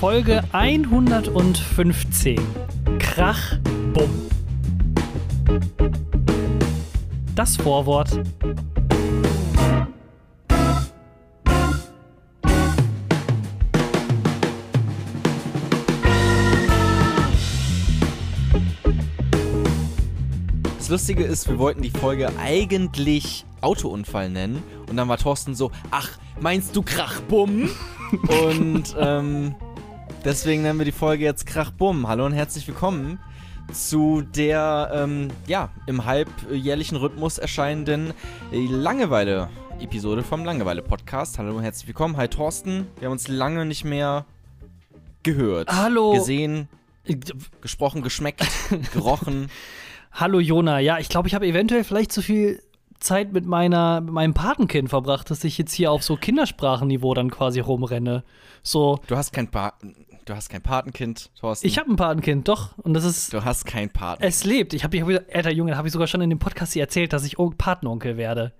Folge 115. Krach, Bumm. Das Vorwort. Das Lustige ist, wir wollten die Folge eigentlich Autounfall nennen. Und dann war Thorsten so, ach, meinst du Krachbumm? und ähm, deswegen nennen wir die Folge jetzt Krachbumm. Hallo und herzlich willkommen zu der, ähm, ja, im halbjährlichen Rhythmus erscheinenden Langeweile-Episode vom Langeweile-Podcast. Hallo und herzlich willkommen. Hi Thorsten. Wir haben uns lange nicht mehr gehört. Hallo. Gesehen, gesprochen, geschmeckt, gerochen. Hallo Jona. Ja, ich glaube, ich habe eventuell vielleicht zu viel Zeit mit meiner mit meinem Patenkind verbracht, dass ich jetzt hier auf so Kindersprachenniveau dann quasi rumrenne. So. Du hast kein pa Du hast kein Patenkind, Thorsten. Ich habe ein Patenkind, doch. Und das ist. Du hast kein Patenkind. Es lebt. Ich habe, hab, alter Junge, habe ich sogar schon in dem Podcast hier erzählt, dass ich Patenonkel werde.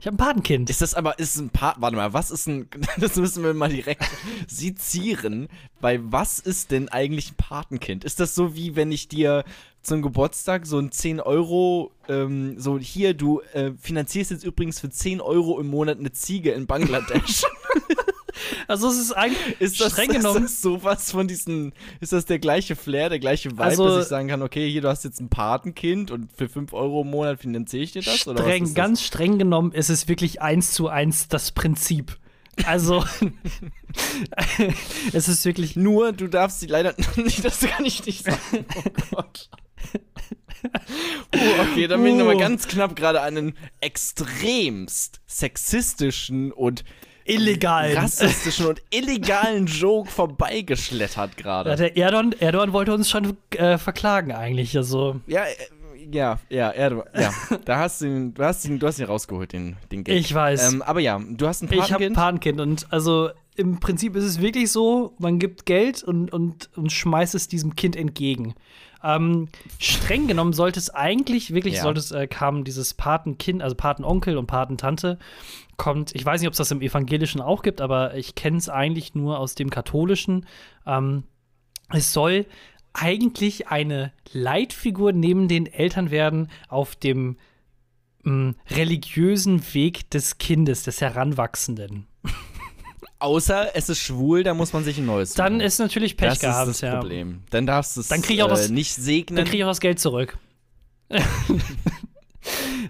Ich habe ein Patenkind. Ist das aber, ist ein Paten, warte mal, was ist ein, das müssen wir mal direkt sezieren, weil was ist denn eigentlich ein Patenkind? Ist das so wie, wenn ich dir zum Geburtstag so ein 10 Euro, ähm, so hier, du äh, finanzierst jetzt übrigens für 10 Euro im Monat eine Ziege in Bangladesch. Also es ist eigentlich ist das, streng genommen. Ist das sowas von diesen, ist das der gleiche Flair, der gleiche Vibe, Also- dass ich sagen kann, okay, hier, du hast jetzt ein Patenkind und für 5 Euro im Monat finanziere ich dir das? Oder was streng, ist das? ganz streng genommen ist es wirklich eins zu eins das Prinzip. Also es ist wirklich Nur, du darfst sie leider nicht, das kann ich nicht sagen. Oh Gott. Uh, okay, dann bin ich nochmal Uh. ganz knapp gerade einen extremst sexistischen und illegal. rassistischen und illegalen Joke vorbeigeschlettert gerade. Ja, der Erdogan, Erdogan wollte uns schon äh, verklagen eigentlich. Also Ja, äh, ja, ja, Erdogan, ja. Da hast du ihn, du hast ihn, du hast ihn rausgeholt, den, den Gag. Ich weiß. Ähm, aber ja, du hast ein ich habe ein Patenkind. Patenkind und also im Prinzip ist es wirklich so, man gibt Geld und, und, und schmeißt es diesem Kind entgegen. Ähm, streng genommen sollte es eigentlich, wirklich Ja. sollte es, äh, kam dieses Patenkind, also Patenonkel und Patentante, kommt, ich weiß nicht, ob es das im Evangelischen auch gibt, aber ich kenne es eigentlich nur aus dem Katholischen. Ähm, es soll eigentlich eine Leitfigur neben den Eltern werden auf dem mh, religiösen Weg des Kindes, des Heranwachsenden. Außer es ist schwul, dann muss man sich ein neues Dann suchen. ist natürlich Pech das gehabt, ist das ja. Problem. Dann darfst du es Dann krieg ich auch das- äh, nicht segnen. Dann kriege ich auch das Geld zurück.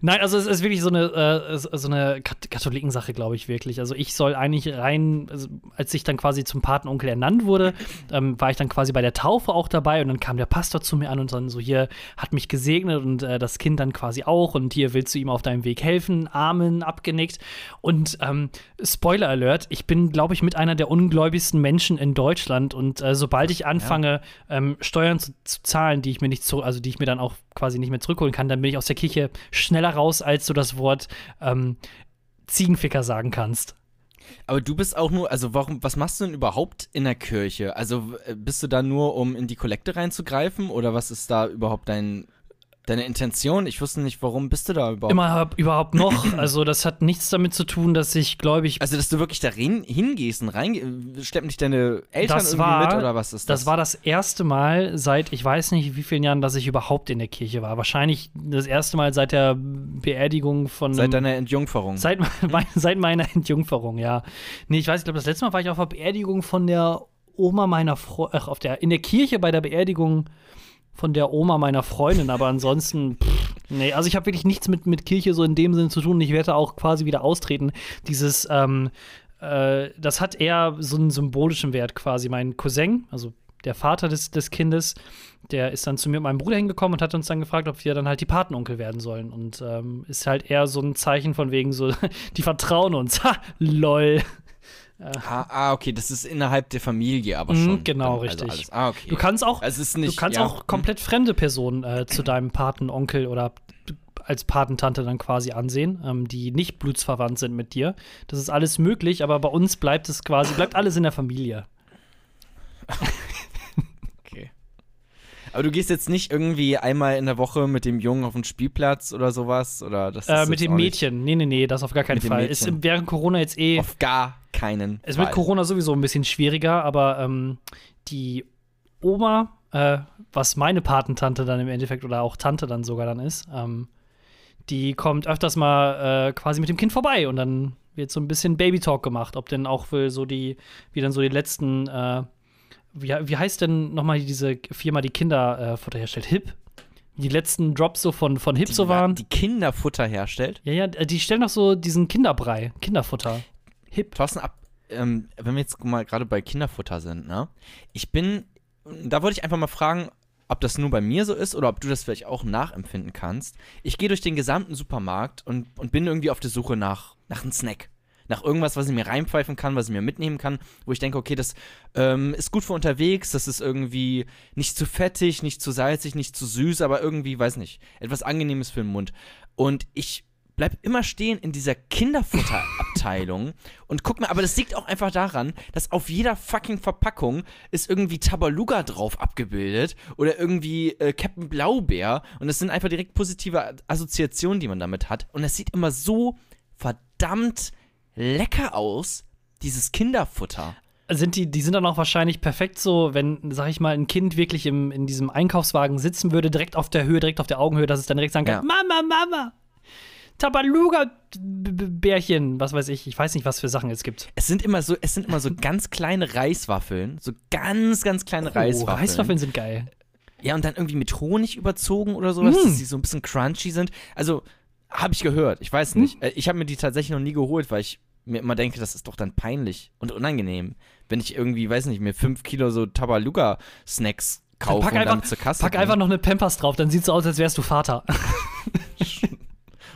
Nein, also es ist wirklich so eine, äh, so eine Kat- Katholikensache, glaube ich, wirklich. Also ich soll eigentlich rein, also als ich dann quasi zum Patenonkel ernannt wurde, ähm, war ich dann quasi bei der Taufe auch dabei und dann kam der Pastor zu mir an und dann so, hier hat mich gesegnet und äh, das Kind dann quasi auch und hier willst du ihm auf deinem Weg helfen, Amen, abgenickt. Und ähm, Spoiler Alert, ich bin, glaube ich, mit einer der ungläubigsten Menschen in Deutschland und äh, sobald ich anfange, ähm, Steuern zu, zu zahlen, die ich mir nicht zu, also die ich mir dann auch quasi nicht mehr zurückholen kann, dann bin ich aus der Kirche schneller raus, als du das Wort ähm, Ziegenficker sagen kannst. Aber du bist auch nur, also warum, was machst du denn überhaupt in der Kirche? Also äh, bist du da nur, um in die Kollekte reinzugreifen oder was ist da überhaupt dein, deine Intention? Ich wusste nicht, warum bist du da überhaupt? Immer überhaupt noch. Also das hat nichts damit zu tun, dass ich gläubig Also, dass du wirklich da hingehst und rein, schleppen dich deine Eltern Das irgendwie war- mit oder was ist das? Das war das erste Mal seit, ich weiß nicht wie vielen Jahren, dass ich überhaupt in der Kirche war. Wahrscheinlich das erste Mal seit der Beerdigung von. Seit deiner Entjungferung. Seit, seit meiner Entjungferung, ja. Nee, ich weiß, ich glaube, das letzte Mal war ich auf der Beerdigung von der Oma meiner Freundin, ach, auf der, in der Kirche bei der Beerdigung von der Oma meiner Freundin, aber ansonsten, pff, nee, also ich habe wirklich nichts mit, mit Kirche so in dem Sinne zu tun. Ich werde auch quasi wieder austreten. Dieses, ähm, äh, das hat eher so einen symbolischen Wert quasi. Mein Cousin, also der Vater des, des Kindes, der ist dann zu mir und meinem Bruder hingekommen und hat uns dann gefragt, ob wir dann halt die Patenonkel werden sollen. Und ähm, ist halt eher so ein Zeichen von wegen so, die vertrauen uns. Ha, lol. Ah, ah, okay, das ist innerhalb der Familie aber Mhm, schon. genau, dann, richtig. Also alles. Ah, okay. Du kannst auch, also nicht, du kannst ja, auch komplett fremde Personen äh, zu deinem Patenonkel oder als Patentante dann quasi ansehen, ähm, die nicht blutsverwandt sind mit dir. Das ist alles möglich, aber bei uns bleibt es quasi, bleibt alles in der Familie. Aber du gehst jetzt nicht irgendwie einmal in der Woche mit dem Jungen auf den Spielplatz oder sowas? Oder das Äh, ist mit dem auch nicht- Mädchen. Nee, nee, nee, das auf gar keinen Mit Fall. Ist Mädchen. während Corona jetzt eh. Auf gar keinen Es Fall. wird Corona sowieso ein bisschen schwieriger, aber ähm, die Oma, äh, was meine Patentante dann im Endeffekt oder auch Tante dann sogar dann ist, ähm, die kommt öfters mal äh, quasi mit dem Kind vorbei und dann wird so ein bisschen Baby-Talk gemacht, ob denn auch für so die, wie dann so die letzten, äh, wie, wie heißt denn nochmal diese Firma, die Kinderfutter herstellt? HIP? Die letzten Drops so von, von HIP die, so waren. die Kinderfutter herstellt. ja, ja, äh, die stellen doch so diesen Kinderbrei, Kinderfutter. HIP. Thorsten, ab, ähm, wenn wir jetzt mal gerade bei Kinderfutter sind, ne? Ich bin, da wollte ich einfach mal fragen, ob das nur bei mir so ist oder ob du das vielleicht auch nachempfinden kannst. Ich gehe durch den gesamten Supermarkt und, und bin irgendwie auf der Suche nach, nach einem Snack. Nach irgendwas, was ich mir reinpfeifen kann, was ich mir mitnehmen kann, wo ich denke, okay, das ähm, ist gut für unterwegs, das ist irgendwie nicht zu fettig, nicht zu salzig, nicht zu süß, aber irgendwie, weiß nicht, etwas Angenehmes für den Mund. Und ich bleib immer stehen in dieser Kinderfutterabteilung und guck mir, aber das liegt auch einfach daran, dass auf jeder fucking Verpackung ist irgendwie Tabaluga drauf abgebildet oder irgendwie äh, Captain Blaubeer und es sind einfach direkt positive Assoziationen, die man damit hat und es sieht immer so verdammt lecker aus, dieses Kinderfutter. Sind die, die sind dann auch wahrscheinlich perfekt so, wenn, sag ich mal, ein Kind wirklich im, in diesem Einkaufswagen sitzen würde, direkt auf der Höhe, direkt auf der Augenhöhe, dass es dann direkt sagen kann: Ja. Mama, Mama, Tabaluga-Bärchen, was weiß ich, ich weiß nicht, was für Sachen es gibt. Es sind immer so, es sind immer so ganz kleine Reiswaffeln, so ganz, ganz kleine Oh, Reiswaffeln. Reiswaffeln sind geil. Ja, und dann irgendwie mit Honig überzogen oder sowas, Mm. dass die so ein bisschen crunchy sind. Also, habe ich gehört. Ich weiß nicht. Äh, Ich habe mir die tatsächlich noch nie geholt, weil ich mir immer denke, das ist doch dann peinlich und unangenehm, wenn ich irgendwie, weiß nicht, mir fünf Kilo so Tabaluga-Snacks kaufe pack und einfach- damit zur Kasse Pack gehe. einfach noch eine Pampers drauf, dann sieht's so aus, als wärst du Vater.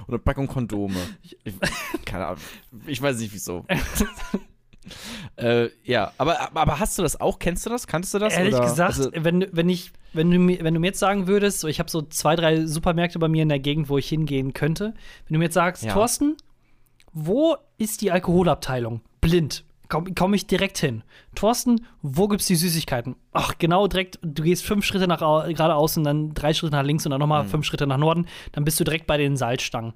Oder Packung Kondome. Ich, keine Ahnung. Ich weiß nicht, wieso. äh, ja, aber, aber, hast du das auch? Kennst du das? Kanntest du das? Ehrlich oder? gesagt, Also, wenn, wenn, ich, wenn, du mir, wenn du mir jetzt sagen würdest, so, ich habe so zwei, drei Supermärkte bei mir in der Gegend, wo ich hingehen könnte. Wenn du mir jetzt sagst, Ja. Thorsten, wo ist die Alkoholabteilung? Blind. Komme komm ich direkt hin. Thorsten, wo gibt's die Süßigkeiten? Ach, genau direkt, du gehst fünf Schritte nach au- geradeaus und dann drei Schritte nach links und dann nochmal Mhm. fünf Schritte nach Norden, dann bist du direkt bei den Salzstangen.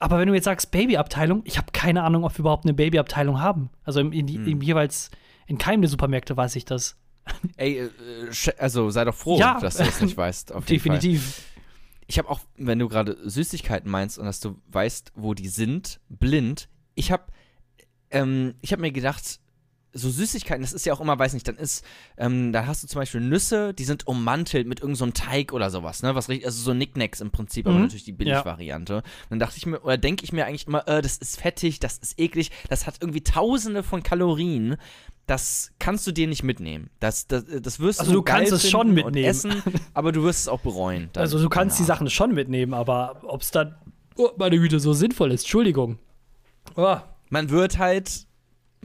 Aber wenn du jetzt sagst Babyabteilung, ich habe keine Ahnung, ob wir überhaupt eine Babyabteilung haben. Also im, in, Mhm. im jeweils in keinem der Supermärkte weiß ich das. ey, äh, sch- also sei doch froh, Ja. dass du das nicht weißt. Jeden Fall. Ich habe auch, wenn du gerade Süßigkeiten meinst und dass du weißt, wo die sind, blind. Ich habe, ähm, ich habe mir gedacht, so Süßigkeiten, das ist ja auch immer, weiß nicht, dann ist, ähm, da hast du zum Beispiel Nüsse, die sind ummantelt mit irgendeinem so einem Teig oder sowas, ne, was richtig, also so Nicknacks im Prinzip, aber Mhm. natürlich die Billigvariante. Und dann dachte ich mir, oder denke ich mir eigentlich immer, äh, das ist fettig, das ist eklig, das hat irgendwie Tausende von Kalorien. Das kannst du dir nicht mitnehmen. Das, das, das wirst Also du du kannst es schon mitnehmen. essen, aber du wirst es auch bereuen. Also du kannst die danach. Sachen schon mitnehmen, aber ob es dann, oh, meine Güte, so sinnvoll ist, Entschuldigung. Oh, man wird halt,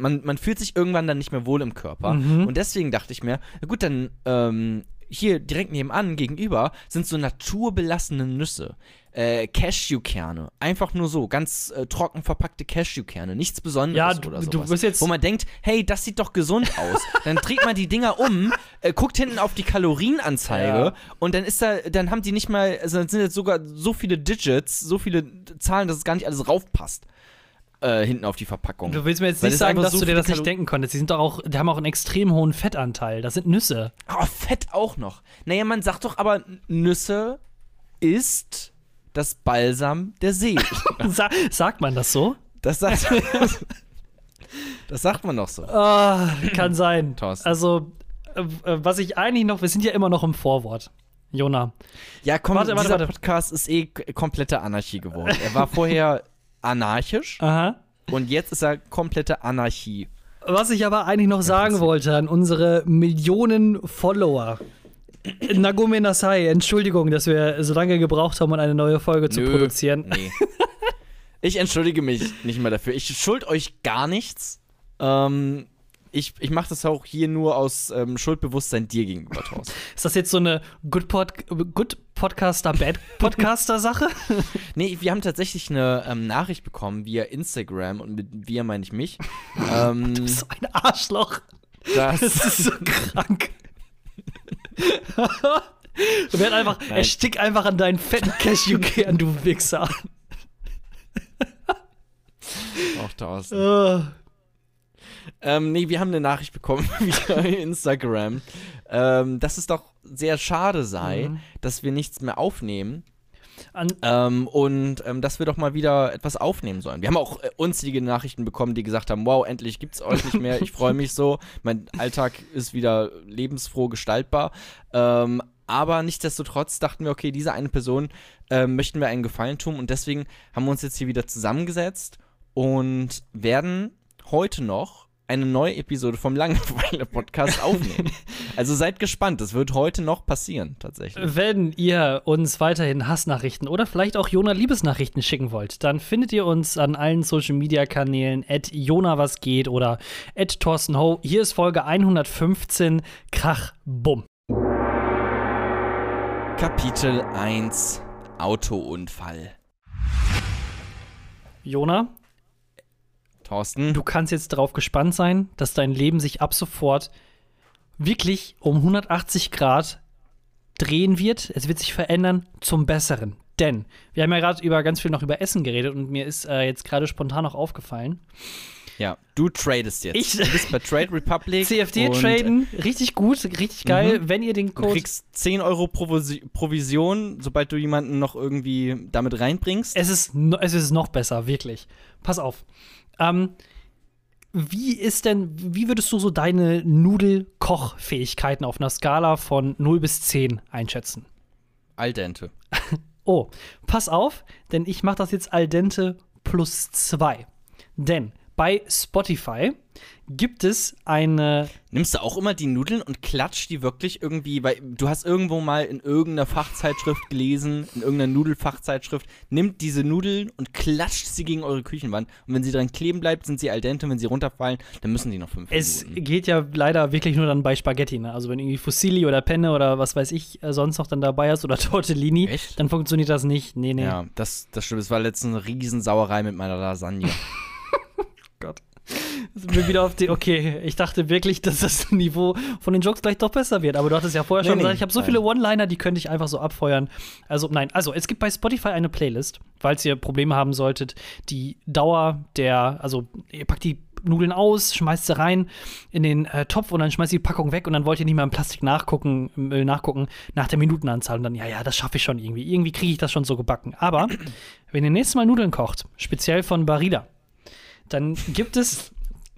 man, man fühlt sich irgendwann dann nicht mehr wohl im Körper. Mhm. Und deswegen dachte ich mir, na gut, dann ähm, hier direkt nebenan, gegenüber, sind so naturbelassene Nüsse. Äh, Cashewkerne. Einfach nur so, ganz äh, trocken verpackte Cashewkerne. Nichts Besonderes Ja, du- oder du sowas. wirst jetzt- Wo man denkt, hey, das sieht doch gesund aus. dann dreht man die Dinger um, äh, guckt hinten auf die Kalorienanzeige Ja. und dann ist da, dann haben die nicht mal, also dann sind jetzt sogar so viele Digits, so viele Zahlen, dass es gar nicht alles raufpasst. Äh, hinten auf die Verpackung. du willst mir jetzt nicht sagen, dass so du dir das nicht denken konntest. Die sind doch auch, die haben auch einen extrem hohen Fettanteil. Das sind Nüsse. Oh, Fett auch noch. Naja, man sagt doch aber, Nüsse ist das Balsam der Seele. Sa sagt man das so? Das sagt, das sagt man doch so. Ah, kann sein. Thorsten. Also, äh, was ich eigentlich noch, wir sind ja immer noch im Vorwort. Jona. Ja, komm, Warte, warte, dieser warte. Podcast ist eh komplette Anarchie geworden. Er war vorher anarchisch Aha. und jetzt ist er komplette Anarchie. Was ich aber eigentlich noch sagen wollte an unsere Millionen Follower. Nagome Nasai, Entschuldigung, dass wir so lange gebraucht haben, um eine neue Folge zu Nö, produzieren. Nee. Ich entschuldige mich nicht mehr dafür. Ich schuld euch gar nichts. Ähm, ich ich mache das auch hier nur aus ähm, Schuldbewusstsein dir gegenüber, Thorsten. Ist das jetzt so eine Good, Pod Good Podcaster, Bad Podcaster Sache? Nee, wir haben tatsächlich eine ähm, Nachricht bekommen via Instagram und mit wir meine ich mich. ähm, so ein Arschloch. dass, Das ist so krank. Werd einfach, Nein. erstick einfach an deinen fetten Cashewkern, du Wichser. Auch Thorsten. Äh, Ähm, nee, wir haben eine Nachricht bekommen via Instagram, ähm, dass es doch sehr schade sei, Mhm. dass wir nichts mehr aufnehmen ähm, und ähm, dass wir doch mal wieder etwas aufnehmen sollen. Wir haben auch äh, unzählige Nachrichten bekommen, die gesagt haben, wow, endlich gibt's euch nicht mehr, ich freue mich so, mein Alltag ist wieder lebensfroh gestaltbar. Ähm, aber nichtsdestotrotz dachten wir, okay, dieser eine Person ähm, möchten wir einen Gefallen tun und deswegen haben wir uns jetzt hier wieder zusammengesetzt und werden heute noch eine neue Episode vom Langeweile-Podcast aufnehmen. also seid gespannt, das wird heute noch passieren, tatsächlich. Wenn ihr uns weiterhin Hassnachrichten oder vielleicht auch Jona Liebesnachrichten schicken wollt, dann findet ihr uns an allen Social Media Kanälen at Jona was geht oder at Thorsten Ho. Hier ist Folge 115 Krach Bumm. Kapitel 1 Autounfall. Jona, Thorsten, du kannst jetzt darauf gespannt sein, dass dein Leben sich ab sofort wirklich um 180 Grad drehen wird. Es wird sich verändern zum Besseren. Denn wir haben ja gerade über ganz viel noch über Essen geredet und mir ist äh, jetzt gerade spontan noch aufgefallen. ja, du tradest jetzt. Ich- du bist bei Trade Republic. CFD traden, richtig gut, richtig geil. Wenn ihr den Du Code. kriegst 10 Euro Provis Provision, sobald du jemanden noch irgendwie damit reinbringst. Es ist, no, es ist noch besser, wirklich. Pass auf. Ähm, wie ist denn, wie würdest du so deine Nudelkochfähigkeiten auf einer Skala von 0 bis 10 einschätzen? Al dente. Oh, pass auf, denn ich mache das jetzt al dente plus 2. Denn bei Spotify gibt es eine Nimmst du auch immer die Nudeln und klatscht die wirklich irgendwie, weil du hast irgendwo mal in irgendeiner Fachzeitschrift gelesen, in irgendeiner Nudelfachzeitschrift, nimmt diese Nudeln und klatscht sie gegen eure Küchenwand. Und wenn sie dran kleben bleibt, sind sie al dente. Wenn sie runterfallen, dann müssen die noch fünf Es Minuten. geht ja leider wirklich nur dann bei Spaghetti, ne? Also wenn irgendwie Fusilli oder Penne oder was weiß ich äh, sonst noch dann dabei hast oder Tortellini, Echt? dann funktioniert das nicht. Nee, nee. Ja, das, das stimmt. Es war letztens eine Riesensauerei mit meiner Lasagne. Sind wir wieder auf die. Okay, ich dachte wirklich, dass das Niveau von den Jokes gleich doch besser wird. Aber du hattest ja vorher Nee, schon nee, gesagt, ich habe so nein. viele One-Liner, die könnte ich einfach so abfeuern. Also, nein, also es gibt bei Spotify eine Playlist, falls ihr Probleme haben solltet, die Dauer der. Also, ihr packt die Nudeln aus, schmeißt sie rein in den äh, Topf und dann schmeißt die Packung weg und dann wollt ihr nicht mehr im Plastik nachgucken, Müll nachgucken nach der Minutenanzahl und dann, ja, ja, das schaffe ich schon irgendwie. Irgendwie kriege ich das schon so gebacken. Aber wenn ihr nächstes Mal Nudeln kocht, speziell von Barilla, dann gibt es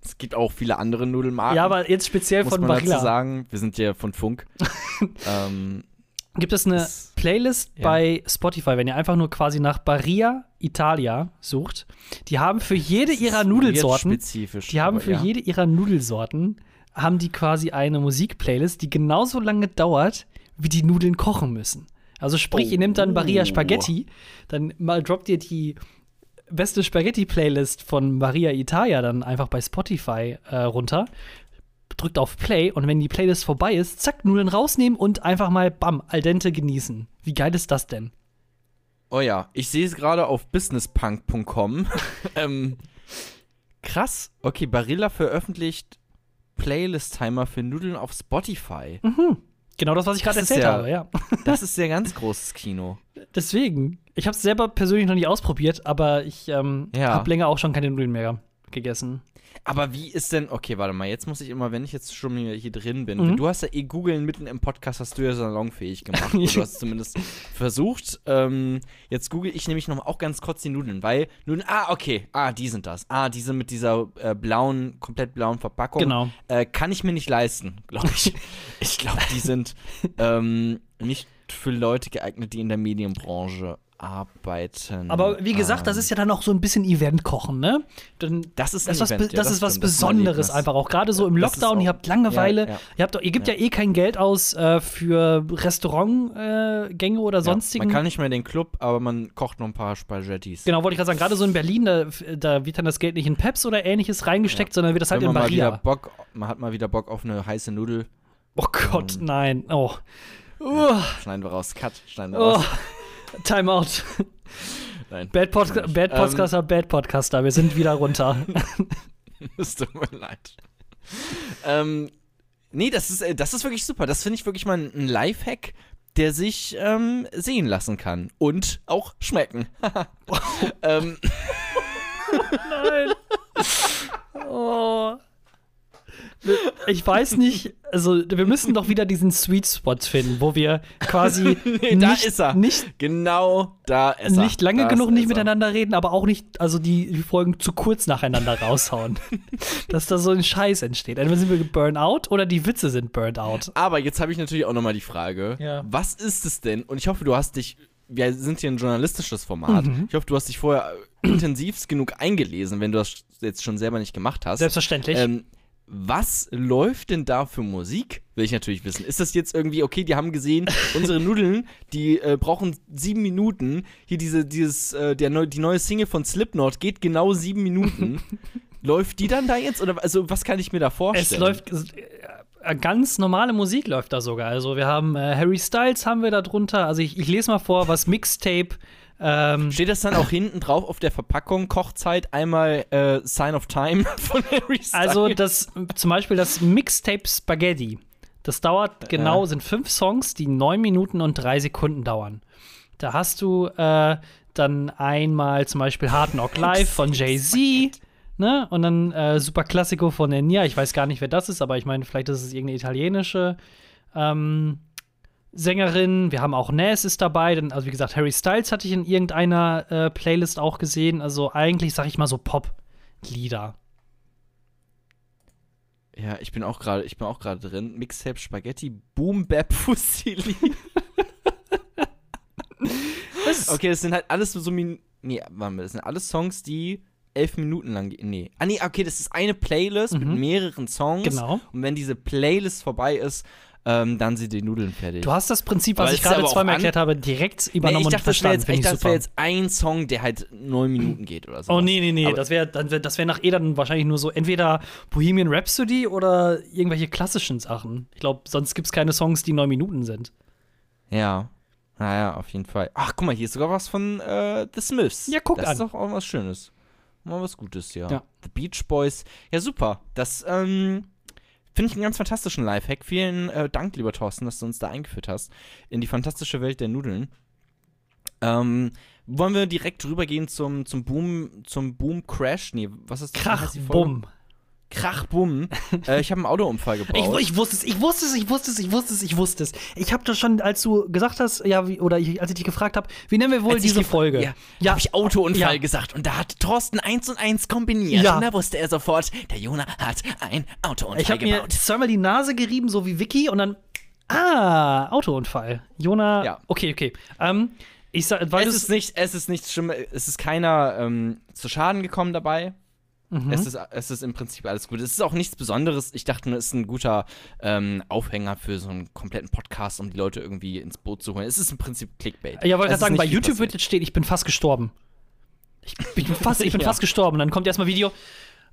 es gibt auch viele andere Nudelmarken. ja, aber jetzt speziell muss von man Barilla. dazu sagen. Wir sind ja von Funk. ähm, Gibt es eine Das- Playlist ja. bei Spotify, wenn ihr einfach nur quasi nach Barilla Italia sucht. Die haben für jede ihrer Nudelsorten, spezifisch. die haben für ja. jede ihrer Nudelsorten, haben die quasi eine Musikplaylist, die genauso lange dauert, wie die Nudeln kochen müssen. Also sprich, ihr nehmt dann Barilla Oh. Spaghetti, dann mal droppt ihr die beste Spaghetti-Playlist von Maria Italia dann einfach bei Spotify äh, runter, drückt auf Play und wenn die Playlist vorbei ist, zack, Nudeln rausnehmen und einfach mal bam, al dente genießen. Wie geil ist das denn? Oh ja, ich sehe es gerade auf businesspunk.com. ähm, krass. Okay, Barilla veröffentlicht Playlist-Timer für Nudeln auf Spotify. Genau das, was ich gerade erzählt ja- habe, ja. Das ist sehr ganz großes Kino. Deswegen. Ich habe es selber persönlich noch nicht ausprobiert, aber ich ähm, Ja. habe länger auch schon keine Nudeln mehr gegessen. Aber wie ist denn, okay, warte mal, jetzt muss ich immer, wenn ich jetzt schon hier drin bin, Mhm. du hast ja eh googeln mitten im Podcast, hast du ja salonfähig gemacht. Oder du hast zumindest versucht. Ähm, jetzt google ich nämlich noch mal auch ganz kurz die Nudeln, weil Nudeln, ah, okay, ah, die sind das. Ah, die sind mit dieser äh, blauen, komplett blauen Verpackung. Genau. Äh, kann ich mir nicht leisten, glaube ich. ich glaube, die sind ähm, nicht für Leute geeignet, die in der Medienbranche arbeiten. Aber wie gesagt, das ist ja dann auch so ein bisschen Event-Kochen, ne? Dann, Das ist das, was, Event, be- ja, das ist was stimmt, das Besonderes einfach auch. Gerade so im Das Lockdown, ihr auch- habt Langeweile. Ja, ja. Ihr, habt, ihr gebt ja. Eh kein Geld aus äh, für Restaurantgänge äh, oder sonstigen. man kann nicht mehr in den Club, aber man kocht noch ein paar Spaghettis. genau, wollte ich gerade sagen, gerade so in Berlin, da, da wird dann das Geld nicht in Peps oder ähnliches reingesteckt, sondern wird das halt Wenn in man mal wieder Barilla. Bock, man hat mal wieder Bock auf eine heiße Nudel. Oh Gott, Ähm. nein. Oh. Uh, Schneiden wir raus. Cut, schneiden wir oh. raus. Time out. Nein. Bad, Pod Nicht. Bad Podcaster, Bad Podcaster. Wir sind wieder runter. Es tut mir leid. ähm, nee, das ist, äh, das ist wirklich super. Das finde ich wirklich mal ein ein Lifehack. der sich ähm, sehen lassen kann und auch schmecken. ähm, Nein. Oh. Ich weiß nicht, also wir müssen doch wieder diesen Sweet Spot finden, wo wir quasi Nee, nicht, da ist er. nicht, genau da ist er. nicht lange Da genug nicht er. miteinander reden, aber auch nicht, also die, die Folgen zu kurz nacheinander raushauen. Dass da so ein Scheiß entsteht. Entweder sind wir Burnout oder die Witze sind Burnout. Aber jetzt habe ich natürlich auch nochmal die Frage: Ja. Was ist es denn? Und ich hoffe, du hast dich. Wir sind hier ein journalistisches Format. Mhm. Ich hoffe, du hast dich vorher intensivst genug eingelesen, wenn du das jetzt schon selber nicht gemacht hast. Selbstverständlich. Ähm, was läuft denn da für Musik? Will ich natürlich wissen. Ist das jetzt irgendwie, okay, die haben gesehen, unsere Nudeln, die äh, brauchen sieben Minuten. Hier diese, dieses, äh, der neu, die neue Single von Slipknot geht genau sieben Minuten. läuft die dann da jetzt? Oder also was kann ich mir da vorstellen? Es läuft äh, ganz normale Musik läuft da sogar. Also wir haben äh, Harry Styles haben wir da drunter. Also ich, ich lese mal vor, was Mixtape. Ähm, Steht das dann auch hinten drauf auf der Verpackung? Kochzeit einmal äh, Sign of Time von Harry Styles. also das zum Beispiel das Mixtape Spaghetti. Das dauert genau, Ja. sind fünf Songs, die neun Minuten und drei Sekunden dauern. Da hast du äh, dann einmal zum Beispiel Hard Knock Live von Jay-Z. Ne? Und dann äh, Super Classico von Enya. Ich weiß gar nicht, wer das ist, aber ich meine, vielleicht ist es irgendeine italienische ähm, Sängerin. Wir haben auch Nas ist dabei. Denn, also wie gesagt, Harry Styles hatte ich in irgendeiner äh, Playlist auch gesehen. Also eigentlich, sag ich mal, so Pop-Lieder. ja, ich bin auch gerade, ich bin auch gerade drin. Mixtape Spaghetti Boom Bap Fusilli. Okay, das sind halt alles so Min Nee, warte mal, das sind alles Songs, die elf Minuten lang gehen. Nee. Ah, nee, okay, das ist eine Playlist mit mehreren Songs. Genau. Und wenn diese Playlist vorbei ist, ähm, dann sind die Nudeln fertig. Du hast das Prinzip, was Aber ich gerade zweimal erklärt habe, direkt nee, übernommen ich und dachte, das wäre verstanden. jetzt, Finde ich ich dachte, das wäre jetzt ein Song, der halt neun Minuten geht oder so. Oh, nee, nee, nee. Aber- das wäre das wär nach eh dann wahrscheinlich nur so entweder Bohemian Rhapsody oder irgendwelche klassischen Sachen. Ich glaube, sonst gibt es keine Songs, die neun Minuten sind. Ja. Naja, auf jeden Fall. Ach, guck mal, hier ist sogar was von äh, The Smiths. Ja, guck das an. ist doch auch was Schönes. Mal was Gutes, ja. Ja. The Beach Boys. Ja, super. Das ähm, finde ich einen ganz fantastischen Lifehack. Vielen äh, Dank, lieber Thorsten, dass du uns da eingeführt hast in die fantastische Welt der Nudeln. Ähm, wollen wir direkt rübergehen zum, zum Boom, zum Boom Crash? Nee, was ist das? Krach, bumm. Krach, Bumm. äh, ich habe einen Autounfall Ich, gebaut. ich wusste es, ich wusste es, ich wusste es, ich wusste es, ich wusste es. Ich habe das schon, als du gesagt hast, ja, wie, oder ich, als ich dich gefragt habe, wie nennen wir wohl Als ich diese Folge? Ja, ja. habe ich Autounfall Ja. gesagt und da hat Thorsten eins und eins kombiniert Ja. und da wusste er sofort, der Jona hat ein Autounfall Ich habe mir gebaut. zweimal die Nase gerieben, so wie Vicky, und dann, ah, Autounfall. Jona, Ja. okay, okay. Ähm, ich sag, weil es ist nicht, es ist nichts Schlimmes, es ist keiner ähm, zu Schaden gekommen dabei. Mhm. Es, ist, es ist im Prinzip alles gut. Es ist auch nichts Besonderes. Ich dachte nur, es ist ein guter ähm, Aufhänger für so einen kompletten Podcast, um die Leute irgendwie ins Boot zu holen. Es ist im Prinzip Clickbait. Ja, wollte gerade sagen, bei YouTube passiert. wird jetzt stehen, ich bin fast gestorben. Ich, ich bin fast, ich bin Ja. fast gestorben. Dann kommt erstmal Video.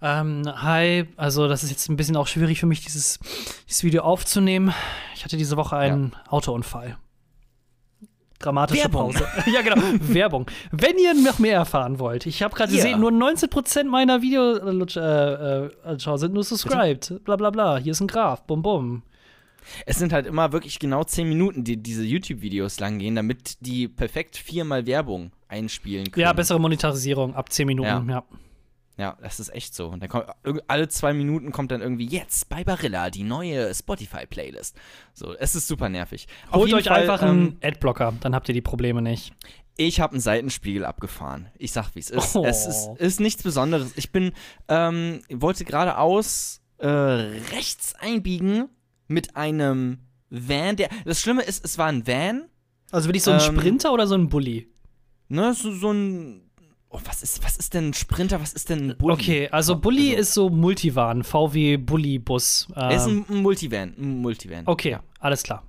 Ähm, hi, also das ist jetzt ein bisschen auch schwierig für mich, dieses, dieses Video aufzunehmen. Ich hatte diese Woche einen Autounfall. Dramatische Werbung. Pause. ja, genau. Werbung. Wenn ihr noch mehr erfahren wollt, ich habe gerade gesehen, nur 19% meiner Videoschauer äh, Schauer sind nur subscribed. Bla bla bla. Hier ist ein Graph. Bum bum. Es sind halt immer wirklich genau 10 Minuten, die diese YouTube-Videos lang gehen, damit die perfekt viermal Werbung einspielen können. Ja, bessere Monetarisierung ab 10 Minuten. Ja. Ja. Ja, das ist echt so. Und dann kommt alle zwei Minuten kommt dann irgendwie jetzt bei Barilla die neue Spotify-Playlist. So, es ist super nervig. Holt euch Fall, einfach ähm, einen Adblocker, dann habt ihr die Probleme nicht. Ich habe einen Seitenspiegel abgefahren. Ich sag, wie es ist. Oh. Es ist, ist nichts Besonderes. Ich bin, ähm, wollte geradeaus äh, rechts einbiegen mit einem Van. Der, das Schlimme ist, es war ein Van. Also bin ich so ein Ähm, Sprinter oder so ein Bully? Ne, so, so ein. Oh, was ist, was ist denn ein Sprinter? Was ist denn ein Bulli? Okay, also Bully ist so Multivan, VW Bully-Bus. Ähm, ist ein, ein Multivan. Ein Multivan. okay, alles klar.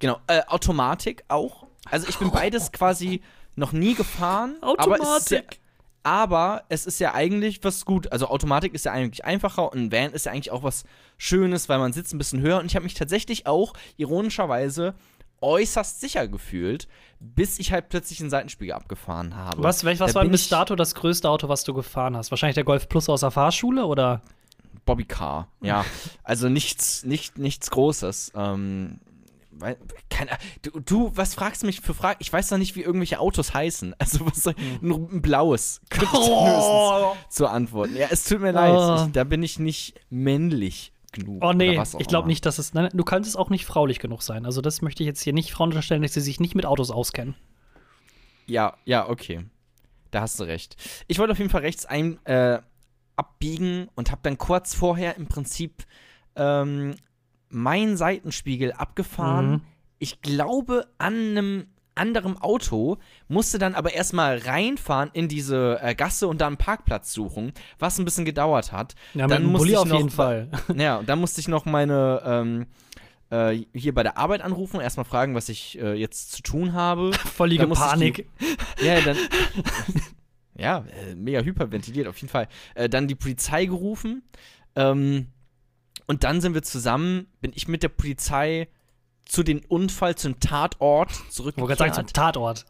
Genau. Äh, Automatik auch. Also ich bin beides quasi noch nie gefahren. Aber es, ja, Automatik. aber es ist ja eigentlich was gut. Also Automatik ist ja eigentlich einfacher und ein Van ist ja eigentlich auch was Schönes, weil man sitzt ein bisschen höher. Und ich habe mich tatsächlich auch ironischerweise äußerst sicher gefühlt, bis ich halt plötzlich einen Seitenspiegel abgefahren habe. Was, welch, was Da war bis dato das größte Auto, was du gefahren hast? Wahrscheinlich der Golf Plus aus der Fahrschule oder? Bobby Car, ja. Also nichts, nicht, nichts Großes. Ähm, keine, du, du, was fragst du mich für Fragen? Ich weiß doch nicht, wie irgendwelche Autos heißen. Also was soll Hm. ein, ein blaues könnte ich Oh. zu antworten. Ja, es tut mir Oh. leid. Ich, da bin ich nicht männlich genug. Oh nee, ich glaube nicht, dass es. Nein, du kannst es auch nicht fraulich genug sein. Also, das möchte ich jetzt hier nicht Frauen unterstellen, dass sie sich nicht mit Autos auskennen. Ja, ja, okay. Da hast du recht. Ich wollte auf jeden Fall rechts ein äh, abbiegen und habe dann kurz vorher im Prinzip ähm, meinen Seitenspiegel abgefahren. Mhm. Ich glaube an einem anderen Auto, musste dann aber erstmal reinfahren in diese äh, Gasse und dann einen Parkplatz suchen, was ein bisschen gedauert hat. Ja, Dann musste ich auf noch- jeden Fall. Ja, und dann musste ich noch meine ähm, äh, hier bei der Arbeit anrufen, erstmal fragen, was ich äh, jetzt zu tun habe. Da ich Panik. Ja, dann. ja, äh, mega hyperventiliert, auf jeden Fall. Äh, dann die Polizei gerufen. Ähm, und dann sind wir zusammen, bin ich mit der Polizei zu dem Unfall, zum Tatort Ich wollte zurückgekehrt. gerade sagen, zum Tatort.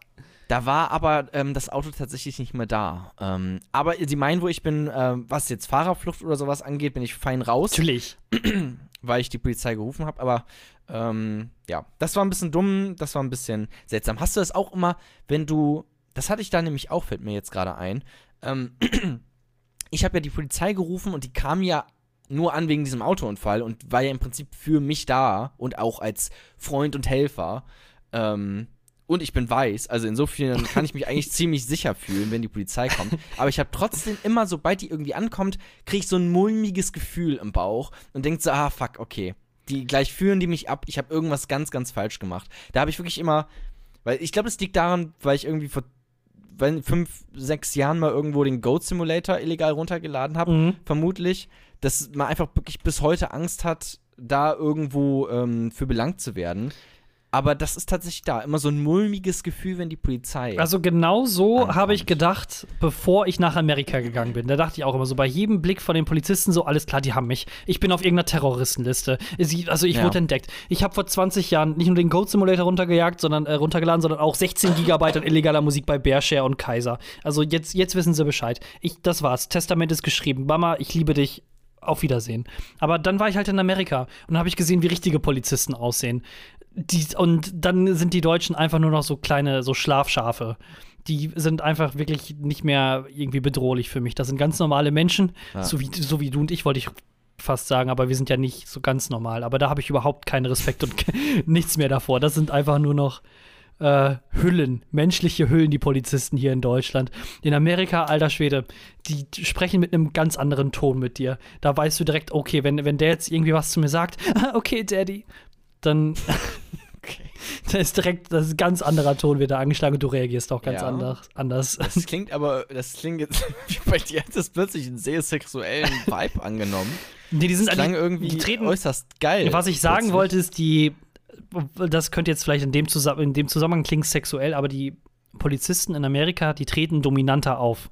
da war aber ähm, das Auto tatsächlich nicht mehr da. Ähm, aber sie meinen wohl, ich bin, ähm, was jetzt Fahrerflucht oder sowas angeht, bin ich fein raus Natürlich. weil ich die Polizei gerufen habe. Aber ähm, ja, das war ein bisschen dumm, das war ein bisschen seltsam. Hast du das auch immer, wenn du, das hatte ich da nämlich auch, fällt mir jetzt gerade ein. Ähm, ich habe ja die Polizei gerufen und die kam ja nur an wegen diesem Autounfall und war ja im Prinzip für mich da und auch als Freund und Helfer. Ähm, und ich bin weiß, also insofern kann ich mich eigentlich ziemlich sicher fühlen, wenn die Polizei kommt. Aber ich habe trotzdem immer, sobald die irgendwie ankommt, kriege ich so ein mulmiges Gefühl im Bauch und denke so, ah, fuck, okay. Die gleich führen die mich ab, ich habe irgendwas ganz, ganz falsch gemacht. Da habe ich wirklich immer, weil ich glaube, es liegt daran, weil ich irgendwie vor fünf, sechs Jahren mal irgendwo den Goat Simulator illegal runtergeladen habe, Mhm. vermutlich, dass man einfach wirklich bis heute Angst hat, da irgendwo ähm, für belangt zu werden. Aber das ist tatsächlich da. Immer so ein mulmiges Gefühl, wenn die Polizei. Also genau so habe ich gedacht, bevor ich nach Amerika gegangen bin. Da dachte ich auch immer so, bei jedem Blick von den Polizisten so, alles klar, die haben mich. Ich bin auf irgendeiner Terroristenliste. Also ich Ja. wurde entdeckt. Ich habe vor 20 Jahren nicht nur den Goat Simulator runtergejagt, sondern äh, runtergeladen, sondern auch 16 Gigabyte an illegaler Musik bei Bearshare und Kaiser. Also jetzt, jetzt wissen sie Bescheid. Ich, das war's. Testament ist geschrieben. Mama, ich liebe dich. Auf Wiedersehen. Aber dann war ich halt in Amerika und habe ich gesehen, wie richtige Polizisten aussehen. Die, und dann sind die Deutschen einfach nur noch so kleine, so Schlafschafe. Die sind einfach wirklich nicht mehr irgendwie bedrohlich für mich. Das sind ganz normale Menschen, Ja. so, wie, so wie du und ich, wollte ich fast sagen, aber wir sind ja nicht so ganz normal. Aber da habe ich überhaupt keinen Respekt und nichts mehr davor. Das sind einfach nur noch äh, Hüllen, menschliche Hüllen, die Polizisten hier in Deutschland. In Amerika, alter Schwede, die sprechen mit einem ganz anderen Ton mit dir. Da weißt du direkt, okay, wenn, wenn der jetzt irgendwie was zu mir sagt, okay, Daddy, dann da ist direkt, das ist ein ganz anderer Ton wird da angeschlagen und du reagierst auch ganz Ja. anders. anders. das klingt aber, das klingt jetzt, bei dir hat das plötzlich einen sehr sexuellen Vibe angenommen. Nee, die sind Das klang eigentlich- irgendwie die treten, äußerst geil. Was ich sagen plötzlich. wollte, ist, die, das könnte jetzt vielleicht in dem, Zusa in dem Zusammenhang klingen sexuell, aber die Polizisten in Amerika, die treten dominanter auf.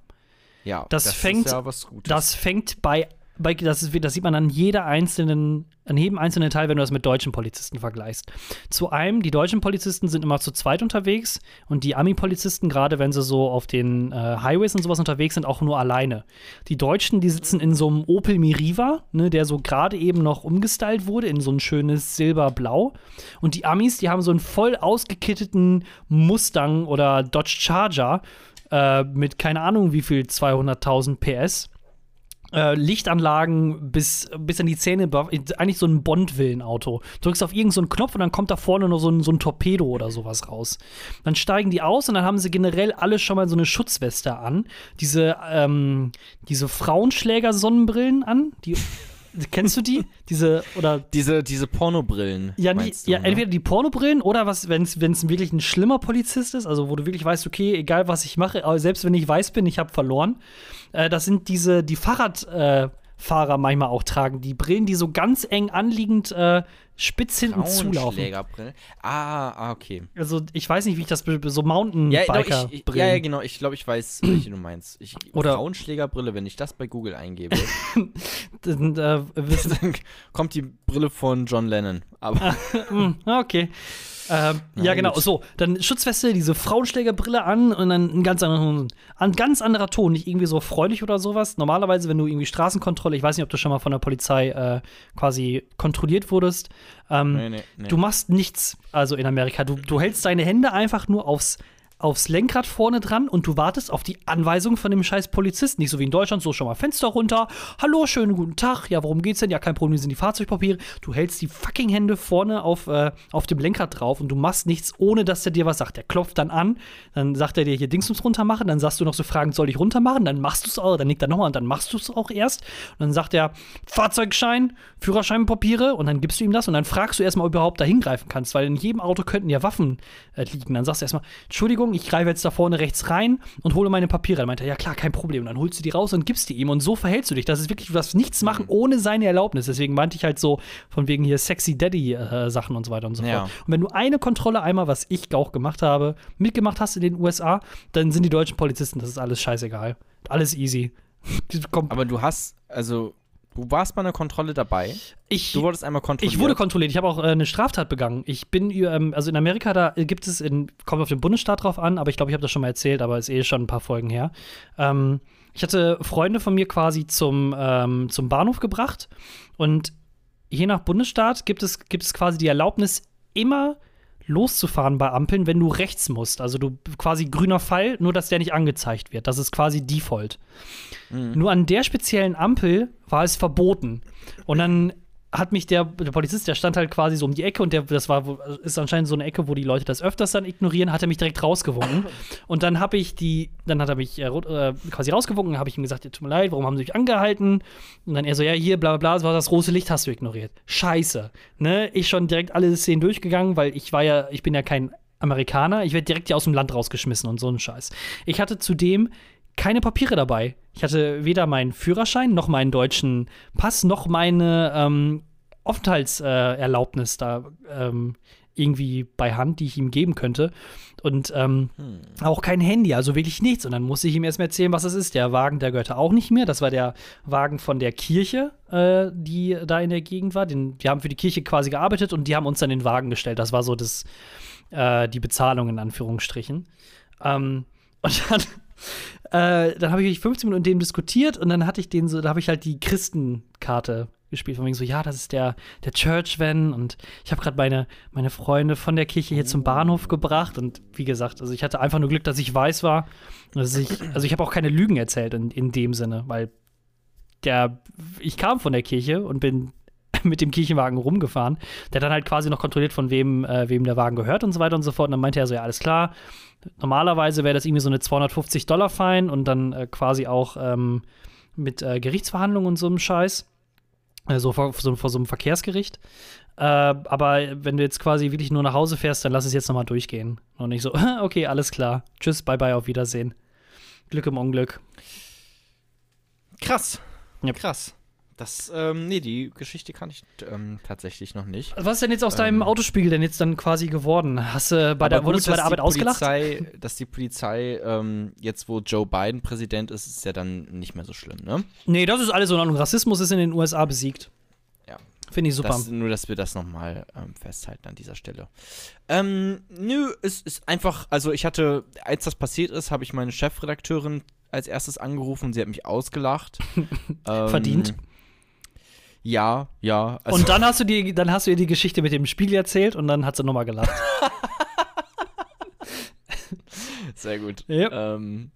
Ja, das fängt- ist ja was Gutes. Das fängt bei, bei das, ist, das sieht man an jeder einzelnen, an jedem einzelnen Teil, wenn du das mit deutschen Polizisten vergleichst. Zu einem, die deutschen Polizisten sind immer zu zweit unterwegs und die Ami-Polizisten, gerade wenn sie so auf den äh, Highways und sowas unterwegs sind, auch nur alleine. Die Deutschen, die sitzen in so einem Opel Miriva, ne, der so gerade eben noch umgestylt wurde in so ein schönes Silberblau. Und die Amis, die haben so einen voll ausgekitteten Mustang oder Dodge Charger äh, mit keine Ahnung wie viel 200.000 PS äh, Lichtanlagen bis, bis an die Zähne, eigentlich so ein Bond-Villen-Auto. Drückst auf irgendeinen so Knopf und dann kommt da vorne noch so ein, so ein Torpedo oder sowas raus. Dann steigen die aus und dann haben sie generell alle schon mal so eine Schutzweste an. Diese, ähm, diese Frauenschläger-Sonnenbrillen an. Die, kennst du die? Diese, oder diese, diese Pornobrillen. ja, die, du, ja ne? entweder die Pornobrillen oder was, wenn es wirklich ein schlimmer Polizist ist, also wo du wirklich weißt, okay, egal was ich mache, aber selbst wenn ich weiß bin, ich habe verloren. Äh, das sind diese, die Fahrradfahrer äh, Fahrer manchmal auch tragen, die Brillen, die so ganz eng anliegend äh, spitz hinten zulaufen. Ah, ah, okay. Also ich weiß nicht, wie ich das so Ja, Mountainbiker ich, ich, ja, ja, genau. Ich glaube, ich weiß, welche du meinst. Ich, Oder- Frauenschlägerbrille, wenn ich das bei Google eingebe, Dann, äh, dann kommt die Brille von John Lennon. Aber Hm, okay. Ähm, Na ja, genau. gut. So, dann Schutzweste, diese Frauenschlägerbrille an und dann ein ganz anderer, ein ganz anderer Ton, nicht irgendwie so freudig oder sowas. Normalerweise, wenn du irgendwie Straßenkontrolle, ich weiß nicht, ob du schon mal von der Polizei äh, quasi kontrolliert wurdest, ähm, Nee, nee, nee. du machst nichts, also in Amerika. Du, du hältst deine Hände einfach nur aufs, aufs Lenkrad vorne dran und du wartest auf die Anweisung von dem scheiß Polizisten. Nicht so wie in Deutschland, so schon mal Fenster runter. Hallo, schönen guten Tag. Ja, worum geht's denn? Ja, kein Problem, sind die Fahrzeugpapiere. Du hältst die fucking Hände vorne auf, äh, auf dem Lenkrad drauf und du machst nichts, ohne dass der dir was sagt. Der klopft dann an, dann sagt er dir hier Dingsums runter machen, dann sagst du noch so Fragen, soll ich runter machen? Dann machst du es auch, dann nickt er nochmal und dann machst du es auch erst. Und dann sagt er, Fahrzeugschein, Führerscheinpapiere und dann gibst du ihm das und dann fragst du erstmal, ob du überhaupt da hingreifen kannst, weil in jedem Auto könnten ja Waffen äh, liegen. Dann sagst du erstmal, Entschuldigung, ich greife jetzt da vorne rechts rein und hole meine Papiere. Dann meint er, ja klar, kein Problem. Und dann holst du die raus und gibst die ihm und so verhältst du dich. Das ist wirklich, du darfst nichts machen ohne seine Erlaubnis. Deswegen meinte ich halt so von wegen hier Sexy Daddy äh, und so weiter und so Ja. fort. Und wenn du eine Kontrolle einmal, was ich auch gemacht habe, mitgemacht hast in den USA, dann sind die deutschen Polizisten, das ist alles scheißegal. Alles easy. Aber du hast, also, du warst bei einer Kontrolle dabei. ich, Du wurdest einmal kontrolliert. Ich wurde kontrolliert. Ich habe auch äh, eine Straftat begangen. Ich bin, ähm, also in Amerika, da gibt es, in, kommt auf den Bundesstaat drauf an, aber ich glaube, ich habe das schon mal erzählt, aber ist eh schon ein paar Folgen her. Ähm, ich hatte Freunde von mir quasi zum, ähm, zum Bahnhof gebracht und je nach Bundesstaat gibt es, gibt es quasi die Erlaubnis, immer loszufahren bei Ampeln, wenn du rechts musst. Also du quasi grüner Pfeil, nur dass der nicht angezeigt wird. Das ist quasi Default. Nur an der speziellen Ampel war es verboten. Und dann hat mich der, der Polizist, der stand halt quasi so um die Ecke und der, das war, ist anscheinend so eine Ecke, wo die Leute das öfters dann ignorieren, hat er mich direkt rausgewunken. Und dann habe ich die, dann hat er mich äh, äh, quasi rausgewunken, habe ich ihm gesagt, ja, tut mir leid, warum haben sie mich angehalten? Und dann er so, ja, hier, bla bla bla, das war das rote Licht, hast du ignoriert. Scheiße. Ne? Ich schon direkt alle Szenen durchgegangen, weil ich war ja, ich bin ja kein Amerikaner, ich werde direkt hier aus dem Land rausgeschmissen und so ein Scheiß. Ich hatte zudem keine Papiere dabei. Ich hatte weder meinen Führerschein, noch meinen deutschen Pass, noch meine ähm, Aufenthaltserlaubnis äh, da ähm, irgendwie bei Hand, die ich ihm geben könnte. Und ähm, auch kein Handy, also wirklich nichts. Und dann musste ich ihm erstmal erzählen, was es ist. Der Wagen, der gehörte auch nicht mehr. Das war der Wagen von der Kirche, äh, die da in der Gegend war. Den, die haben für die Kirche quasi gearbeitet und die haben uns dann den Wagen gestellt. Das war so das, äh, die Bezahlung in Anführungsstrichen. Ähm, und dann, äh, dann habe ich wirklich 15 Minuten mit dem diskutiert und dann hatte ich den so, da habe ich halt die Christenkarte gespielt, von wegen so, ja, das ist der, der Church Van und ich habe gerade meine, meine Freunde von der Kirche hier zum Bahnhof gebracht und wie gesagt, also ich hatte einfach nur Glück, dass ich weiß war. Dass ich, also ich habe auch keine Lügen erzählt in, in dem Sinne, weil der, ich kam von der Kirche und bin mit dem Kirchenwagen rumgefahren. Der dann halt quasi noch kontrolliert, von wem, äh, wem der Wagen gehört und so weiter und so fort. Und dann meinte er so, ja, alles klar. Normalerweise wäre das irgendwie so eine 250 Dollar Fein und dann äh, quasi auch ähm, mit äh, Gerichtsverhandlungen und so einem Scheiß. Also vor, so, vor so einem Verkehrsgericht. Äh, aber wenn du jetzt quasi wirklich nur nach Hause fährst, dann lass es jetzt nochmal durchgehen. Und nicht so, okay, alles klar. Tschüss, bye bye, auf Wiedersehen. Glück im Unglück. Krass. Ja. Krass. Das, ähm, nee, die Geschichte kann ich ähm, tatsächlich noch nicht. Was ist denn jetzt aus deinem Ähm. Autospiegel denn jetzt dann quasi geworden? Hast du bei der, Aber wurdest du bei der Arbeit ausgelacht? Polizei, dass die Polizei, ähm, jetzt wo Joe Biden Präsident ist, ist ja dann nicht mehr so schlimm, ne? Nee, das ist alles so in Ordnung. Rassismus ist in den USA besiegt. Ja. Finde ich super. Das, nur, dass wir das nochmal ähm, festhalten an dieser Stelle. Ähm, nö, es ist einfach, also ich hatte, als das passiert ist, habe ich meine Chefredakteurin als erstes angerufen und sie hat mich ausgelacht. ähm, Verdient. Ja, ja. Also, und dann hast du die, dann hast du ihr die Geschichte mit dem Spiegel erzählt und dann hat sie nochmal gelacht. Sehr gut. Ja. Ähm,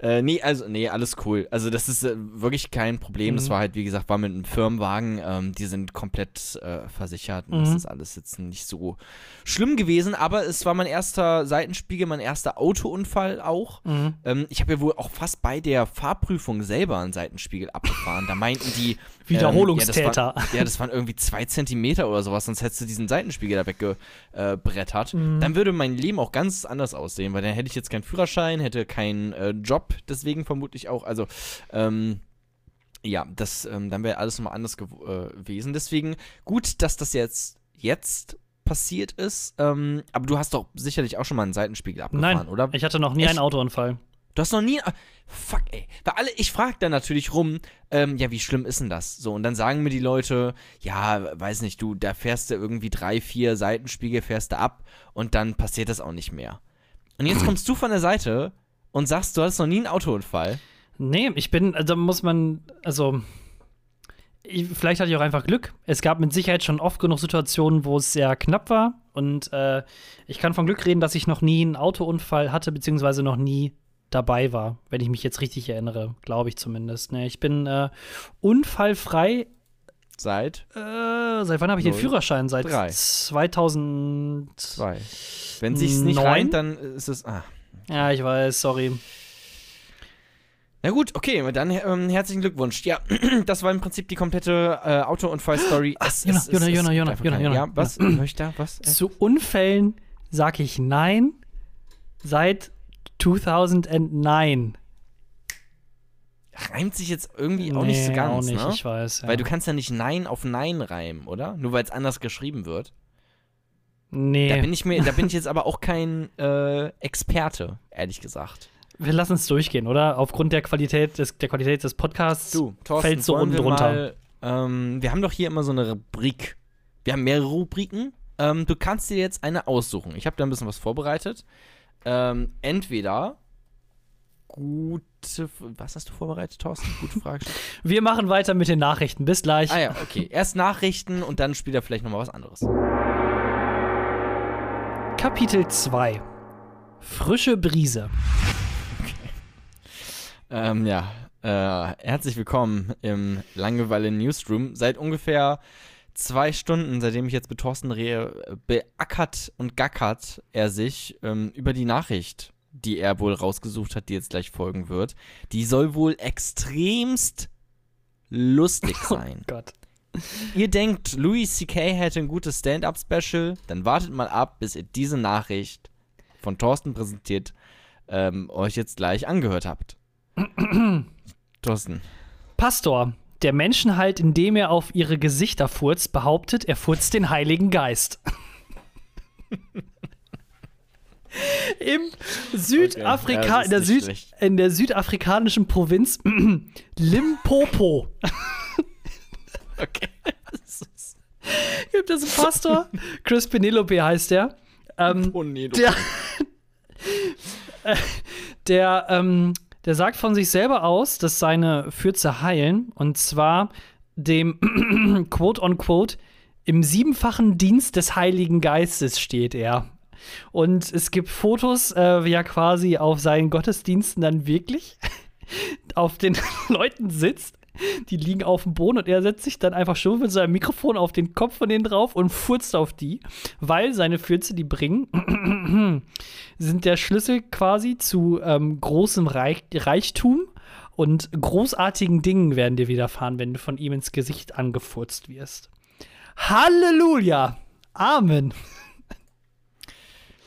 äh, nee, also, nee, alles cool. Also, das ist äh, wirklich kein Problem. Das Mhm. war halt, wie gesagt, war mit einem Firmenwagen. Ähm, die sind komplett äh, versichert. Und Mhm. das ist alles jetzt nicht so schlimm gewesen. Aber es war mein erster Seitenspiegel, mein erster Autounfall auch. Mhm. Ähm, ich habe ja wohl auch fast bei der Fahrprüfung selber einen Seitenspiegel abgefahren. Da meinten die. Wiederholungstäter. Ähm, ja, das waren, ja, das waren irgendwie zwei Zentimeter oder sowas, sonst hättest du diesen Seitenspiegel da weggebrettert. Mhm. Dann würde mein Leben auch ganz anders aussehen, weil dann hätte ich jetzt keinen Führerschein, hätte keinen äh, Job, deswegen vermutlich auch. Also, ähm, ja, das, ähm, dann wäre alles nochmal anders gew äh, gewesen. Deswegen gut, dass das jetzt, jetzt passiert ist. Ähm, aber du hast doch sicherlich auch schon mal einen Seitenspiegel abgefahren, Nein, oder? ich hatte noch nie Echt? einen Autounfall. Du hast noch nie. Fuck, ey. Weil alle, ich frag dann natürlich rum, ähm, ja, wie schlimm ist denn das? So, und dann sagen mir die Leute, ja, weiß nicht, du, da fährst du irgendwie drei, vier Seitenspiegel, fährst du ab und dann passiert das auch nicht mehr. Und jetzt kommst du von der Seite und sagst, du hattest noch nie einen Autounfall. Nee, ich bin, also muss man, also ich, vielleicht hatte ich auch einfach Glück. Es gab mit Sicherheit schon oft genug Situationen, wo es sehr knapp war. Und äh, ich kann von Glück reden, dass ich noch nie einen Autounfall hatte, beziehungsweise noch nie dabei war, wenn ich mich jetzt richtig erinnere, glaube ich zumindest. Ne, ich bin äh, unfallfrei. Seit? Äh, seit wann habe ich den Führerschein? Seit Drei. 2002. Wenn sich's nicht reimt, dann ist es. Ah. Ja, ich weiß, sorry. Na gut, okay, dann ähm, herzlichen Glückwunsch. Ja, das war im Prinzip die komplette äh, Autounfall-Story. Jona, es- es- Jona, es Jona, gibt Jona, einfach Jona, keine- Jona, Ja, was? Höre ich da? Was? Äh, Zu Unfällen sage ich nein seit 2009. reimt sich jetzt irgendwie auch nicht so Nee, ganz, auch nicht, ne? ich weiß. Ja. Weil du kannst ja nicht Nein auf Nein reimen, oder? Nur weil es anders geschrieben wird. Nee, Da bin ich mir, da bin ich jetzt aber auch kein äh, Experte, ehrlich gesagt. wir lassen es durchgehen, oder? Aufgrund der Qualität des, der Qualität des Podcasts Du, Thorsten, fällt so unten drunter. Ähm, wir haben doch hier immer so eine Rubrik. Wir haben mehrere Rubriken. Ähm, du kannst dir jetzt eine aussuchen. Ich habe da ein bisschen was vorbereitet. Ähm, entweder gute. Was hast du vorbereitet, Thorsten? Gute Frage. Wir machen weiter mit den Nachrichten. Bis gleich. ah ja, okay. Erst Nachrichten und dann spielt er vielleicht nochmal was anderes. Kapitel 2. Frische Brise. Ähm, ja, äh, herzlich willkommen im Langeweile Newsroom. Seit ungefähr zwei Stunden, seitdem ich jetzt mit Thorsten rehe, beackert und gackert er sich ähm, über die Nachricht, die er wohl rausgesucht hat, die jetzt gleich folgen wird. Die soll wohl extremst lustig sein. Gott. Ihr denkt, Louis C.K. hätte ein gutes Stand-Up-Special, dann wartet mal ab, bis ihr diese Nachricht von Thorsten präsentiert ähm, euch jetzt gleich angehört habt. Thorsten. Pastor, der Menschen halt, indem er auf ihre Gesichter furzt, behauptet, er furzt den Heiligen Geist. Im Südafrika, Okay, ja, in, der Süd, in der südafrikanischen Provinz Limpopo Okay. gibt es einen Pastor, Chris Penelope heißt der. Ähm, der, der, ähm, der sagt von sich selber aus, dass seine Fürze heilen. Und zwar dem quote on quote im siebenfachen Dienst des Heiligen Geistes steht er. Und es gibt Fotos, äh, wie er quasi auf seinen Gottesdiensten dann wirklich auf den Leuten sitzt. Die liegen auf dem Boden und er setzt sich dann einfach schon mit seinem Mikrofon auf den Kopf von denen drauf und furzt auf die, weil seine Fürze, die bringen, sind der Schlüssel quasi zu ähm, großem Reich Reichtum und großartigen Dingen werden dir widerfahren, wenn du von ihm ins Gesicht angefurzt wirst. Halleluja! Amen.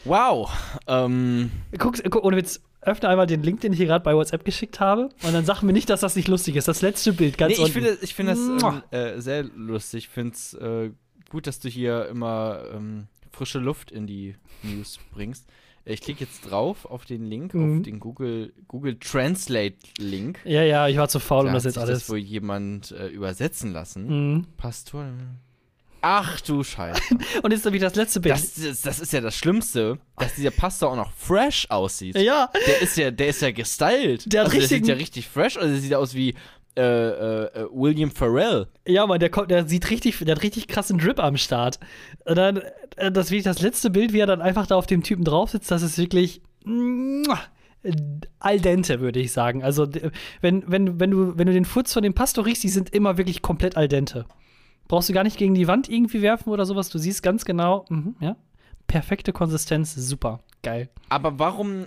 Wow. Ähm, Guck, guck, ohne Witz, öffne einmal den Link, den ich hier gerade bei WhatsApp geschickt habe und dann sag mir nicht, dass das nicht lustig ist. Das letzte Bild, ganz nee, ich finde ich find das ähm, äh, sehr lustig. Ich finde es äh, gut, dass du hier immer ähm, frische Luft in die News bringst. Äh, Ich klicke jetzt drauf auf den Link, Mhm. auf den Google, Google Translate Link. ja, ja, ich war zu faul, um Da das hat jetzt alles. das wohl jemand äh, übersetzen lassen. Mhm. Pastor. Ach du Scheiße. Und jetzt habe ich das letzte Bild. Das, das, das ist ja das Schlimmste, dass dieser Pastor auch noch fresh aussieht. ja, Der ist ja, der ist ja gestylt. Der also der sieht ja richtig fresh aus. Der sieht aus wie äh, äh, äh, William Farrell. ja, Mann, der, kommt, der sieht richtig, der hat richtig krassen Drip am Start. Und dann, äh, das wirklich das letzte Bild, wie er dann einfach da auf dem Typen drauf sitzt, das ist wirklich al dente, würde ich sagen. Also, wenn, wenn, wenn, du, wenn du den Furz von dem Pastor riechst, die sind immer wirklich komplett al dente. Brauchst du gar nicht gegen die Wand irgendwie werfen oder sowas. Du siehst ganz genau, mhm, ja. Perfekte Konsistenz, super, geil. Aber warum,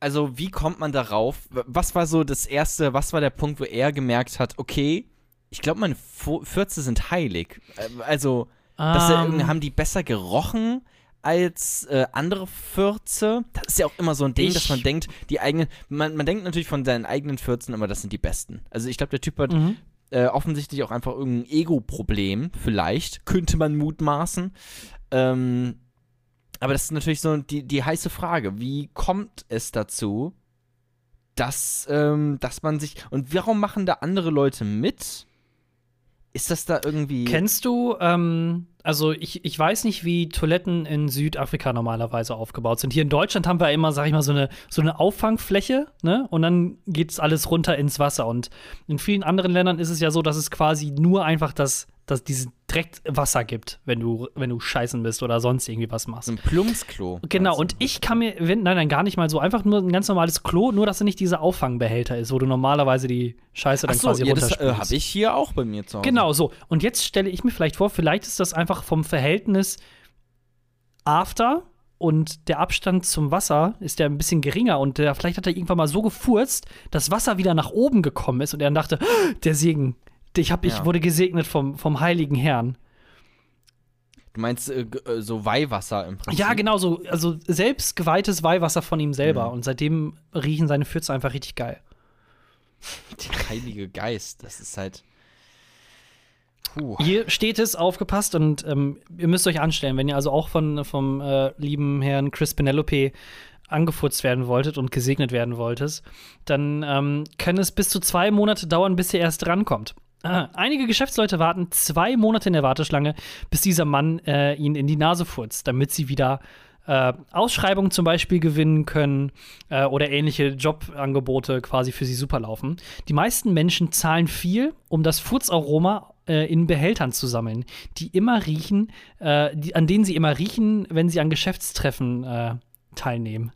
also wie kommt man darauf? Was war so das erste, was war der Punkt, wo er gemerkt hat, okay, ich glaube, meine Fürze sind heilig. Äh, Also, dass er Ähm, haben die besser gerochen als äh, andere Fürze? Das ist ja auch immer so ein Ding, Ich- dass man denkt, die eigenen, man, man denkt natürlich von seinen eigenen Fürzen immer, das sind die besten. Also ich glaube, der Typ hat mhm. Äh, offensichtlich auch einfach irgendein Ego-Problem, vielleicht, könnte man mutmaßen. Ähm, aber das ist natürlich so die, die heiße Frage. Wie kommt es dazu, dass, ähm, dass man sich. Und warum machen da andere Leute mit? Ist das da irgendwie. Kennst du, ähm, also ich, ich weiß nicht, wie Toiletten in Südafrika normalerweise aufgebaut sind. Hier in Deutschland haben wir immer, sag ich mal, so eine, so eine Auffangfläche, ne? Und dann geht es alles runter ins Wasser. Und in vielen anderen Ländern ist es ja so, dass es quasi nur einfach das dass dieses direkt Wasser gibt, wenn du, wenn du scheißen bist oder sonst irgendwie was machst. Ein Plumpsklo. Genau, und ich kann mir, wenn, nein, nein, gar nicht mal so, einfach nur ein ganz normales Klo, nur dass er nicht dieser Auffangbehälter ist, wo du normalerweise die Scheiße dann so, quasi ja, das runterspülst. äh, habe ich hier auch bei mir zu Hause. Genau, so. Und jetzt stelle ich mir vielleicht vor, vielleicht ist das einfach vom Verhältnis After und der Abstand zum Wasser ist ja ein bisschen geringer und der, vielleicht hat er irgendwann mal so gefurzt, dass Wasser wieder nach oben gekommen ist und er dann dachte, "Ah, der Segen, ich, hab, ich Ja. wurde gesegnet vom, vom heiligen Herrn. Du meinst äh, äh, so Weihwasser im Prinzip? Ja, genau so. Also selbst geweihtes Weihwasser von ihm selber. Mhm. Und seitdem riechen seine Pfütze einfach richtig geil. Der Heilige Geist, das ist halt. Puh. Hier steht es, aufgepasst, und ähm, ihr müsst euch anstellen, wenn ihr also auch von, vom äh, lieben Herrn Chris Penelope angefurzt werden wolltet und gesegnet werden wolltet, dann ähm, kann es bis zu zwei Monate dauern, bis ihr erst rankommt. Ah, einige Geschäftsleute warten zwei Monate in der Warteschlange, bis dieser Mann äh, ihnen in die Nase furzt, damit sie wieder äh, Ausschreibungen zum Beispiel gewinnen können äh, oder ähnliche Jobangebote quasi für sie super laufen. Die meisten Menschen zahlen viel, um das Furzaroma äh, in Behältern zu sammeln, die immer riechen, äh, die, an denen sie immer riechen, wenn sie an Geschäftstreffen äh, teilnehmen.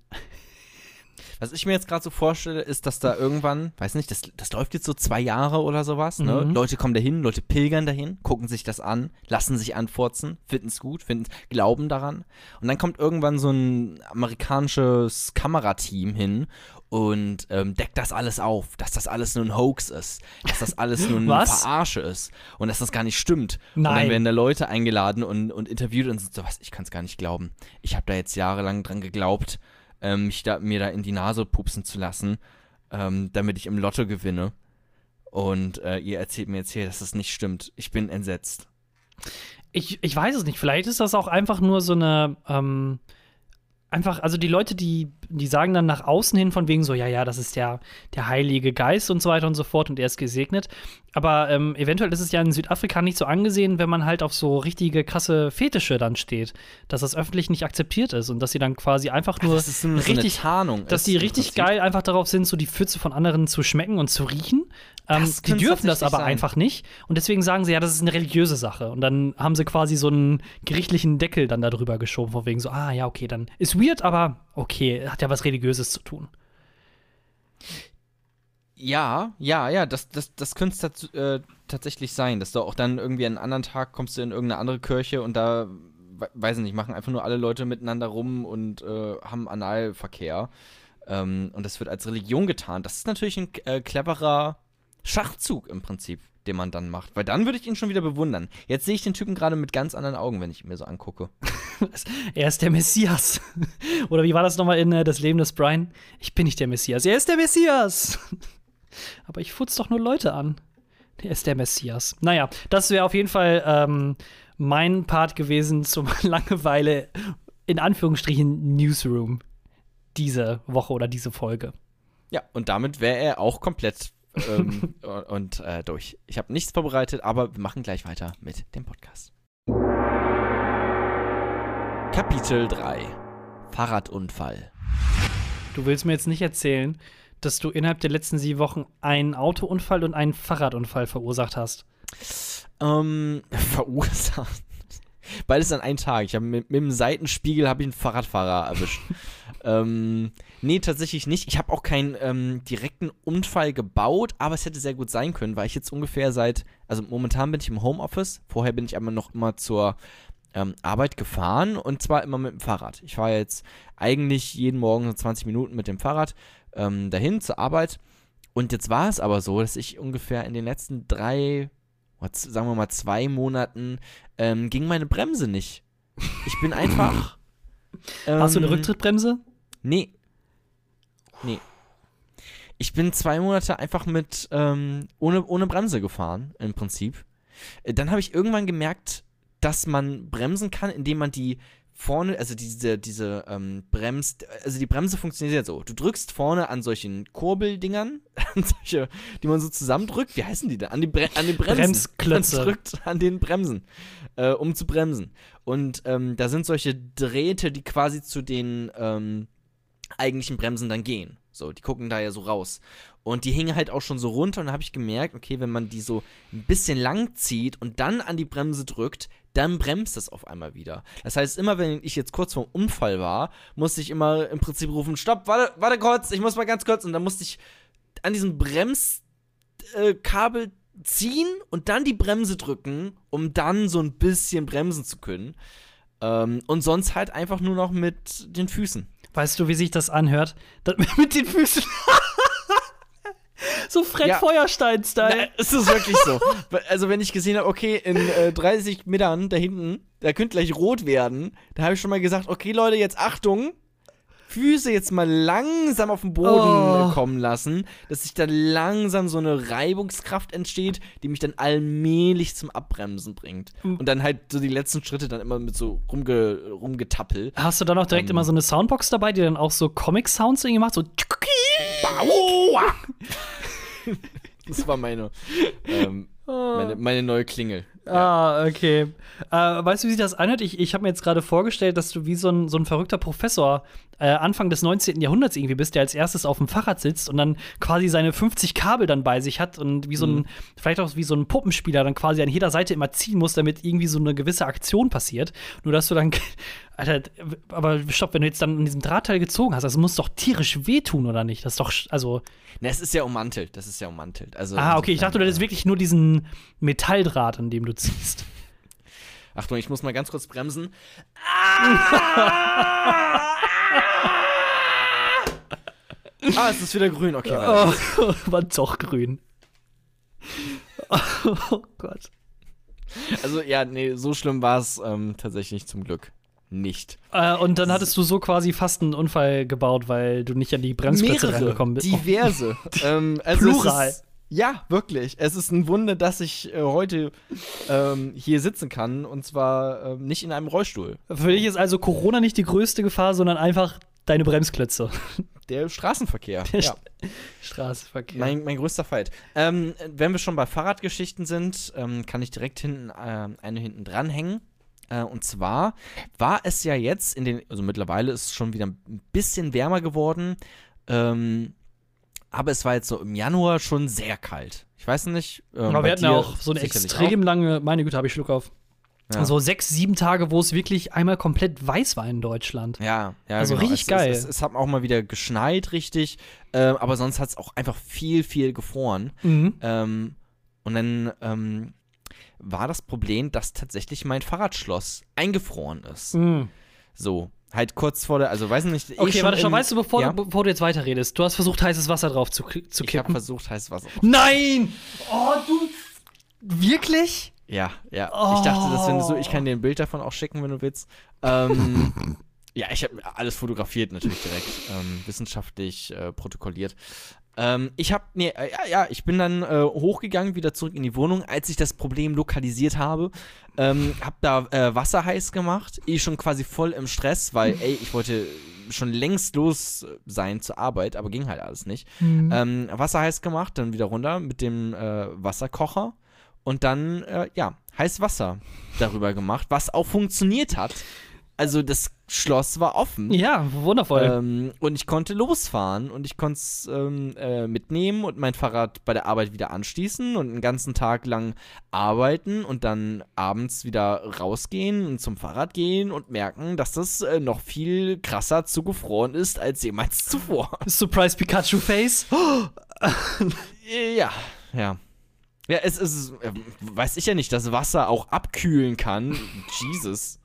Was ich mir jetzt gerade so vorstelle, ist, dass da irgendwann, weiß nicht, das, das läuft jetzt so zwei Jahre oder sowas, ne? Mhm. Leute kommen dahin, Leute pilgern dahin, gucken sich das an, lassen sich anfurzen, finden es gut, finden, glauben daran. Und dann kommt irgendwann so ein amerikanisches Kamerateam hin und ähm, deckt das alles auf, dass das alles nur ein Hoax ist, dass das alles nur eine Was? Verarsche ist und dass das gar nicht stimmt. Und Nein. dann werden da Leute eingeladen und, und interviewt und sind so, was, ich kann es gar nicht glauben. Ich habe da jetzt jahrelang dran geglaubt, ähm, mich da, mir da in die Nase pupsen zu lassen, ähm, damit ich im Lotto gewinne. Und äh, ihr erzählt mir jetzt hier, dass das nicht stimmt. Ich bin entsetzt. Ich, ich weiß es nicht. Vielleicht ist das auch einfach nur so eine. Ähm, einfach, also die Leute, die, die sagen dann nach außen hin von wegen so, ja, ja, das ist der, der Heilige Geist und so weiter und so fort und er ist gesegnet. Aber ähm, eventuell ist es ja in Südafrika nicht so angesehen, wenn man halt auf so richtige krasse Fetische dann steht, dass das öffentlich nicht akzeptiert ist und dass sie dann quasi einfach nur das ist nur so eine richtig, Tarnung. dass die richtig geil einfach darauf sind, so die Pfütze von anderen zu schmecken und zu riechen. Ähm, die dürfen das aber sein. einfach nicht. Und deswegen sagen sie, ja, das ist eine religiöse Sache. Und dann haben sie quasi so einen gerichtlichen Deckel dann darüber geschoben, von wegen so, ah ja, okay, dann ist weird, aber okay, hat ja was Religiöses zu tun. Ja, ja, ja, das, das, das könnte es äh, tatsächlich sein, dass du auch dann irgendwie an einem anderen Tag kommst du in irgendeine andere Kirche und da, we weiß ich nicht, machen einfach nur alle Leute miteinander rum und äh, haben Analverkehr. Ähm, und das wird als Religion getan. Das ist natürlich ein äh, cleverer Schachzug im Prinzip, den man dann macht. Weil dann würde ich ihn schon wieder bewundern. Jetzt sehe ich den Typen gerade mit ganz anderen Augen, wenn ich ihn mir so angucke. Er ist der Messias. Oder wie war das nochmal in äh, Das Leben des Brian? Ich bin nicht der Messias, er ist der Messias. aber ich futz doch nur Leute an. Der ist der Messias. Naja, das wäre auf jeden Fall ähm, mein Part gewesen zum Langeweile, in Anführungsstrichen, Newsroom. Diese Woche oder diese Folge. Ja, und damit wäre er auch komplett ähm, und äh, durch. Ich habe nichts vorbereitet, aber wir machen gleich weiter mit dem Podcast. Kapitel 3 Fahrradunfall. Du willst mir jetzt nicht erzählen, dass du innerhalb der letzten sieben Wochen einen Autounfall und einen Fahrradunfall verursacht hast. Ähm, verursacht. Beides an einem Tag. Ich habe mit, mit dem Seitenspiegel habe ich einen Fahrradfahrer erwischt. ähm, nee, tatsächlich nicht. Ich habe auch keinen ähm, direkten Unfall gebaut, aber es hätte sehr gut sein können, weil ich jetzt ungefähr seit, also momentan bin ich im Homeoffice. Vorher bin ich aber noch immer zur ähm, Arbeit gefahren und zwar immer mit dem Fahrrad. Ich fahre jetzt eigentlich jeden Morgen so 20 Minuten mit dem Fahrrad ähm, dahin zur Arbeit. Und jetzt war es aber so, dass ich ungefähr in den letzten drei, sagen wir mal zwei Monaten, ähm, ging meine Bremse nicht. Ich bin einfach. Hast du eine ähm, Rücktrittbremse? Nee. Nee. Ich bin zwei Monate einfach mit, ähm, ohne, ohne Bremse gefahren, im Prinzip. Äh, Dann habe ich irgendwann gemerkt, dass man bremsen kann, indem man die vorne, also diese, diese ähm, Brems, also die Bremse funktioniert ja so. Du drückst vorne an solchen Kurbeldingern, an solche, die man so zusammendrückt. Wie heißen die denn? An, die Bre an den Bremsen. Bremsklötze. Man drückt an den Bremsen, äh, um zu bremsen. Und ähm, da sind solche Drähte, die quasi zu den ähm, eigentlichen Bremsen dann gehen. So, die gucken da ja so raus. Und die hingen halt auch schon so runter und da habe ich gemerkt, okay, wenn man die so ein bisschen lang zieht und dann an die Bremse drückt, dann bremst es auf einmal wieder. Das heißt, immer wenn ich jetzt kurz vorm Unfall war, musste ich immer im Prinzip rufen, stopp, warte, warte kurz, ich muss mal ganz kurz. Und dann musste ich an diesem Bremskabel ziehen und dann die Bremse drücken, um dann so ein bisschen bremsen zu können. Ähm, und sonst halt einfach nur noch mit den Füßen. Weißt du, wie sich das anhört? Mit den Füßen. So Fred Ja. Feuerstein-Style. Es ist wirklich so. Also, wenn ich gesehen habe, okay, in äh, 30 Metern da hinten, da könnte gleich rot werden, da habe ich schon mal gesagt, okay, Leute, jetzt Achtung. Füße jetzt mal langsam auf den Boden Oh. kommen lassen, dass sich dann langsam so eine Reibungskraft entsteht, die mich dann allmählich zum Abbremsen bringt. Mhm. Und dann halt so die letzten Schritte dann immer mit so rumge rumgetappel. Hast du dann auch direkt Ähm. immer so eine Soundbox dabei, die dann auch so Comic-Sounds irgendwie macht? So. Das war meine, ähm, meine, meine neue Klingel. Ah, okay. Äh, weißt du, wie sich das anhört? Ich, ich habe mir jetzt gerade vorgestellt, dass du wie so ein, so ein verrückter Professor äh, Anfang des 19. Jahrhunderts irgendwie bist, der als erstes auf dem Fahrrad sitzt und dann quasi seine 50 Kabel dann bei sich hat und wie so ein, vielleicht auch wie so ein Puppenspieler dann quasi an jeder Seite immer ziehen muss, damit irgendwie so eine gewisse Aktion passiert. Nur dass du dann, Alter, aber stopp, wenn du jetzt dann an diesem Drahtteil gezogen hast, das muss doch tierisch wehtun, oder nicht? Das ist doch, also, Na, es ist ja ummantelt. Das ist ja ummantelt. Also ah, okay, ich dachte, du hättest äh, wirklich nur diesen Metalldraht, an dem du ziehst. Achtung, ich muss mal ganz kurz bremsen. ah, es ist wieder grün. Okay. Oh, war doch grün. Oh Gott. Also, ja, nee, so schlimm war es ähm, tatsächlich zum Glück nicht. Äh, und dann hattest du so quasi fast einen Unfall gebaut, weil du nicht an die Bremsplätze reingekommen bist. diverse. ähm, also Plural. Ist, ja, wirklich. Es ist ein Wunder, dass ich äh, heute ähm, hier sitzen kann und zwar ähm, nicht in einem Rollstuhl. Für dich ist also Corona nicht die größte Gefahr, sondern einfach deine Bremsklötze. Der Straßenverkehr. Der ja. Straßenverkehr. Mein, mein größter Fight. Ähm, wenn wir schon bei Fahrradgeschichten sind, ähm, kann ich direkt hinten ähm, eine hinten dranhängen. Äh, und zwar war es ja jetzt in den, also mittlerweile ist es schon wieder ein bisschen wärmer geworden. Ähm, aber es war jetzt so im Januar schon sehr kalt. Ich weiß nicht. Ähm, Aber wir hatten ja auch so eine extrem lange, meine Güte, habe ich Schluck auf. Ja. So sechs, sieben Tage, wo es wirklich einmal komplett weiß war in Deutschland. Ja, ja, Also genau. richtig es, geil. Es, es, es hat auch mal wieder geschneit, richtig. Ähm, aber sonst hat es auch einfach viel, viel gefroren. Mhm. Ähm, und dann ähm, war das Problem, dass tatsächlich mein Fahrradschloss eingefroren ist. Mhm. So, halt kurz vor der, also weiß nicht. eh Okay, warte schon, weißt du, bevor, ja? du, bevor du jetzt weiterredest, du hast versucht, heißes Wasser drauf zu, zu Ich habe kippen. versucht, heißes Wasser. Nein! Oh, du. Wirklich? Ja, ja. Ich dachte, das wenn du so, ich Oh. kann dir ein Bild davon auch schicken, wenn du willst. Ähm, ja, ich habe alles fotografiert natürlich direkt, ähm, wissenschaftlich äh, protokolliert. Ähm, ich habe, nee, äh, ja, ja, ich bin dann äh, hochgegangen, wieder zurück in die Wohnung, als ich das Problem lokalisiert habe. Ähm, hab da äh, Wasser heiß gemacht, ich schon quasi voll im Stress, weil, ey, ich wollte schon längst los sein zur Arbeit, aber ging halt alles nicht. Ähm, Wasser heiß gemacht, dann wieder runter mit dem äh, Wasserkocher und dann, äh, ja, heiß Wasser darüber gemacht, was auch funktioniert hat. Also das Schloss war offen. Ja, wundervoll. Ähm, und ich konnte losfahren und ich konnte es ähm, äh, mitnehmen und mein Fahrrad bei der Arbeit wieder anschließen und einen ganzen Tag lang arbeiten und dann abends wieder rausgehen und zum Fahrrad gehen und merken, dass das äh, noch viel krasser zugefroren ist als jemals zuvor. Surprise Pikachu Face. Äh, Ja, ja. Ja, es ist, äh, weiß ich ja nicht, dass Wasser auch abkühlen kann. Jesus.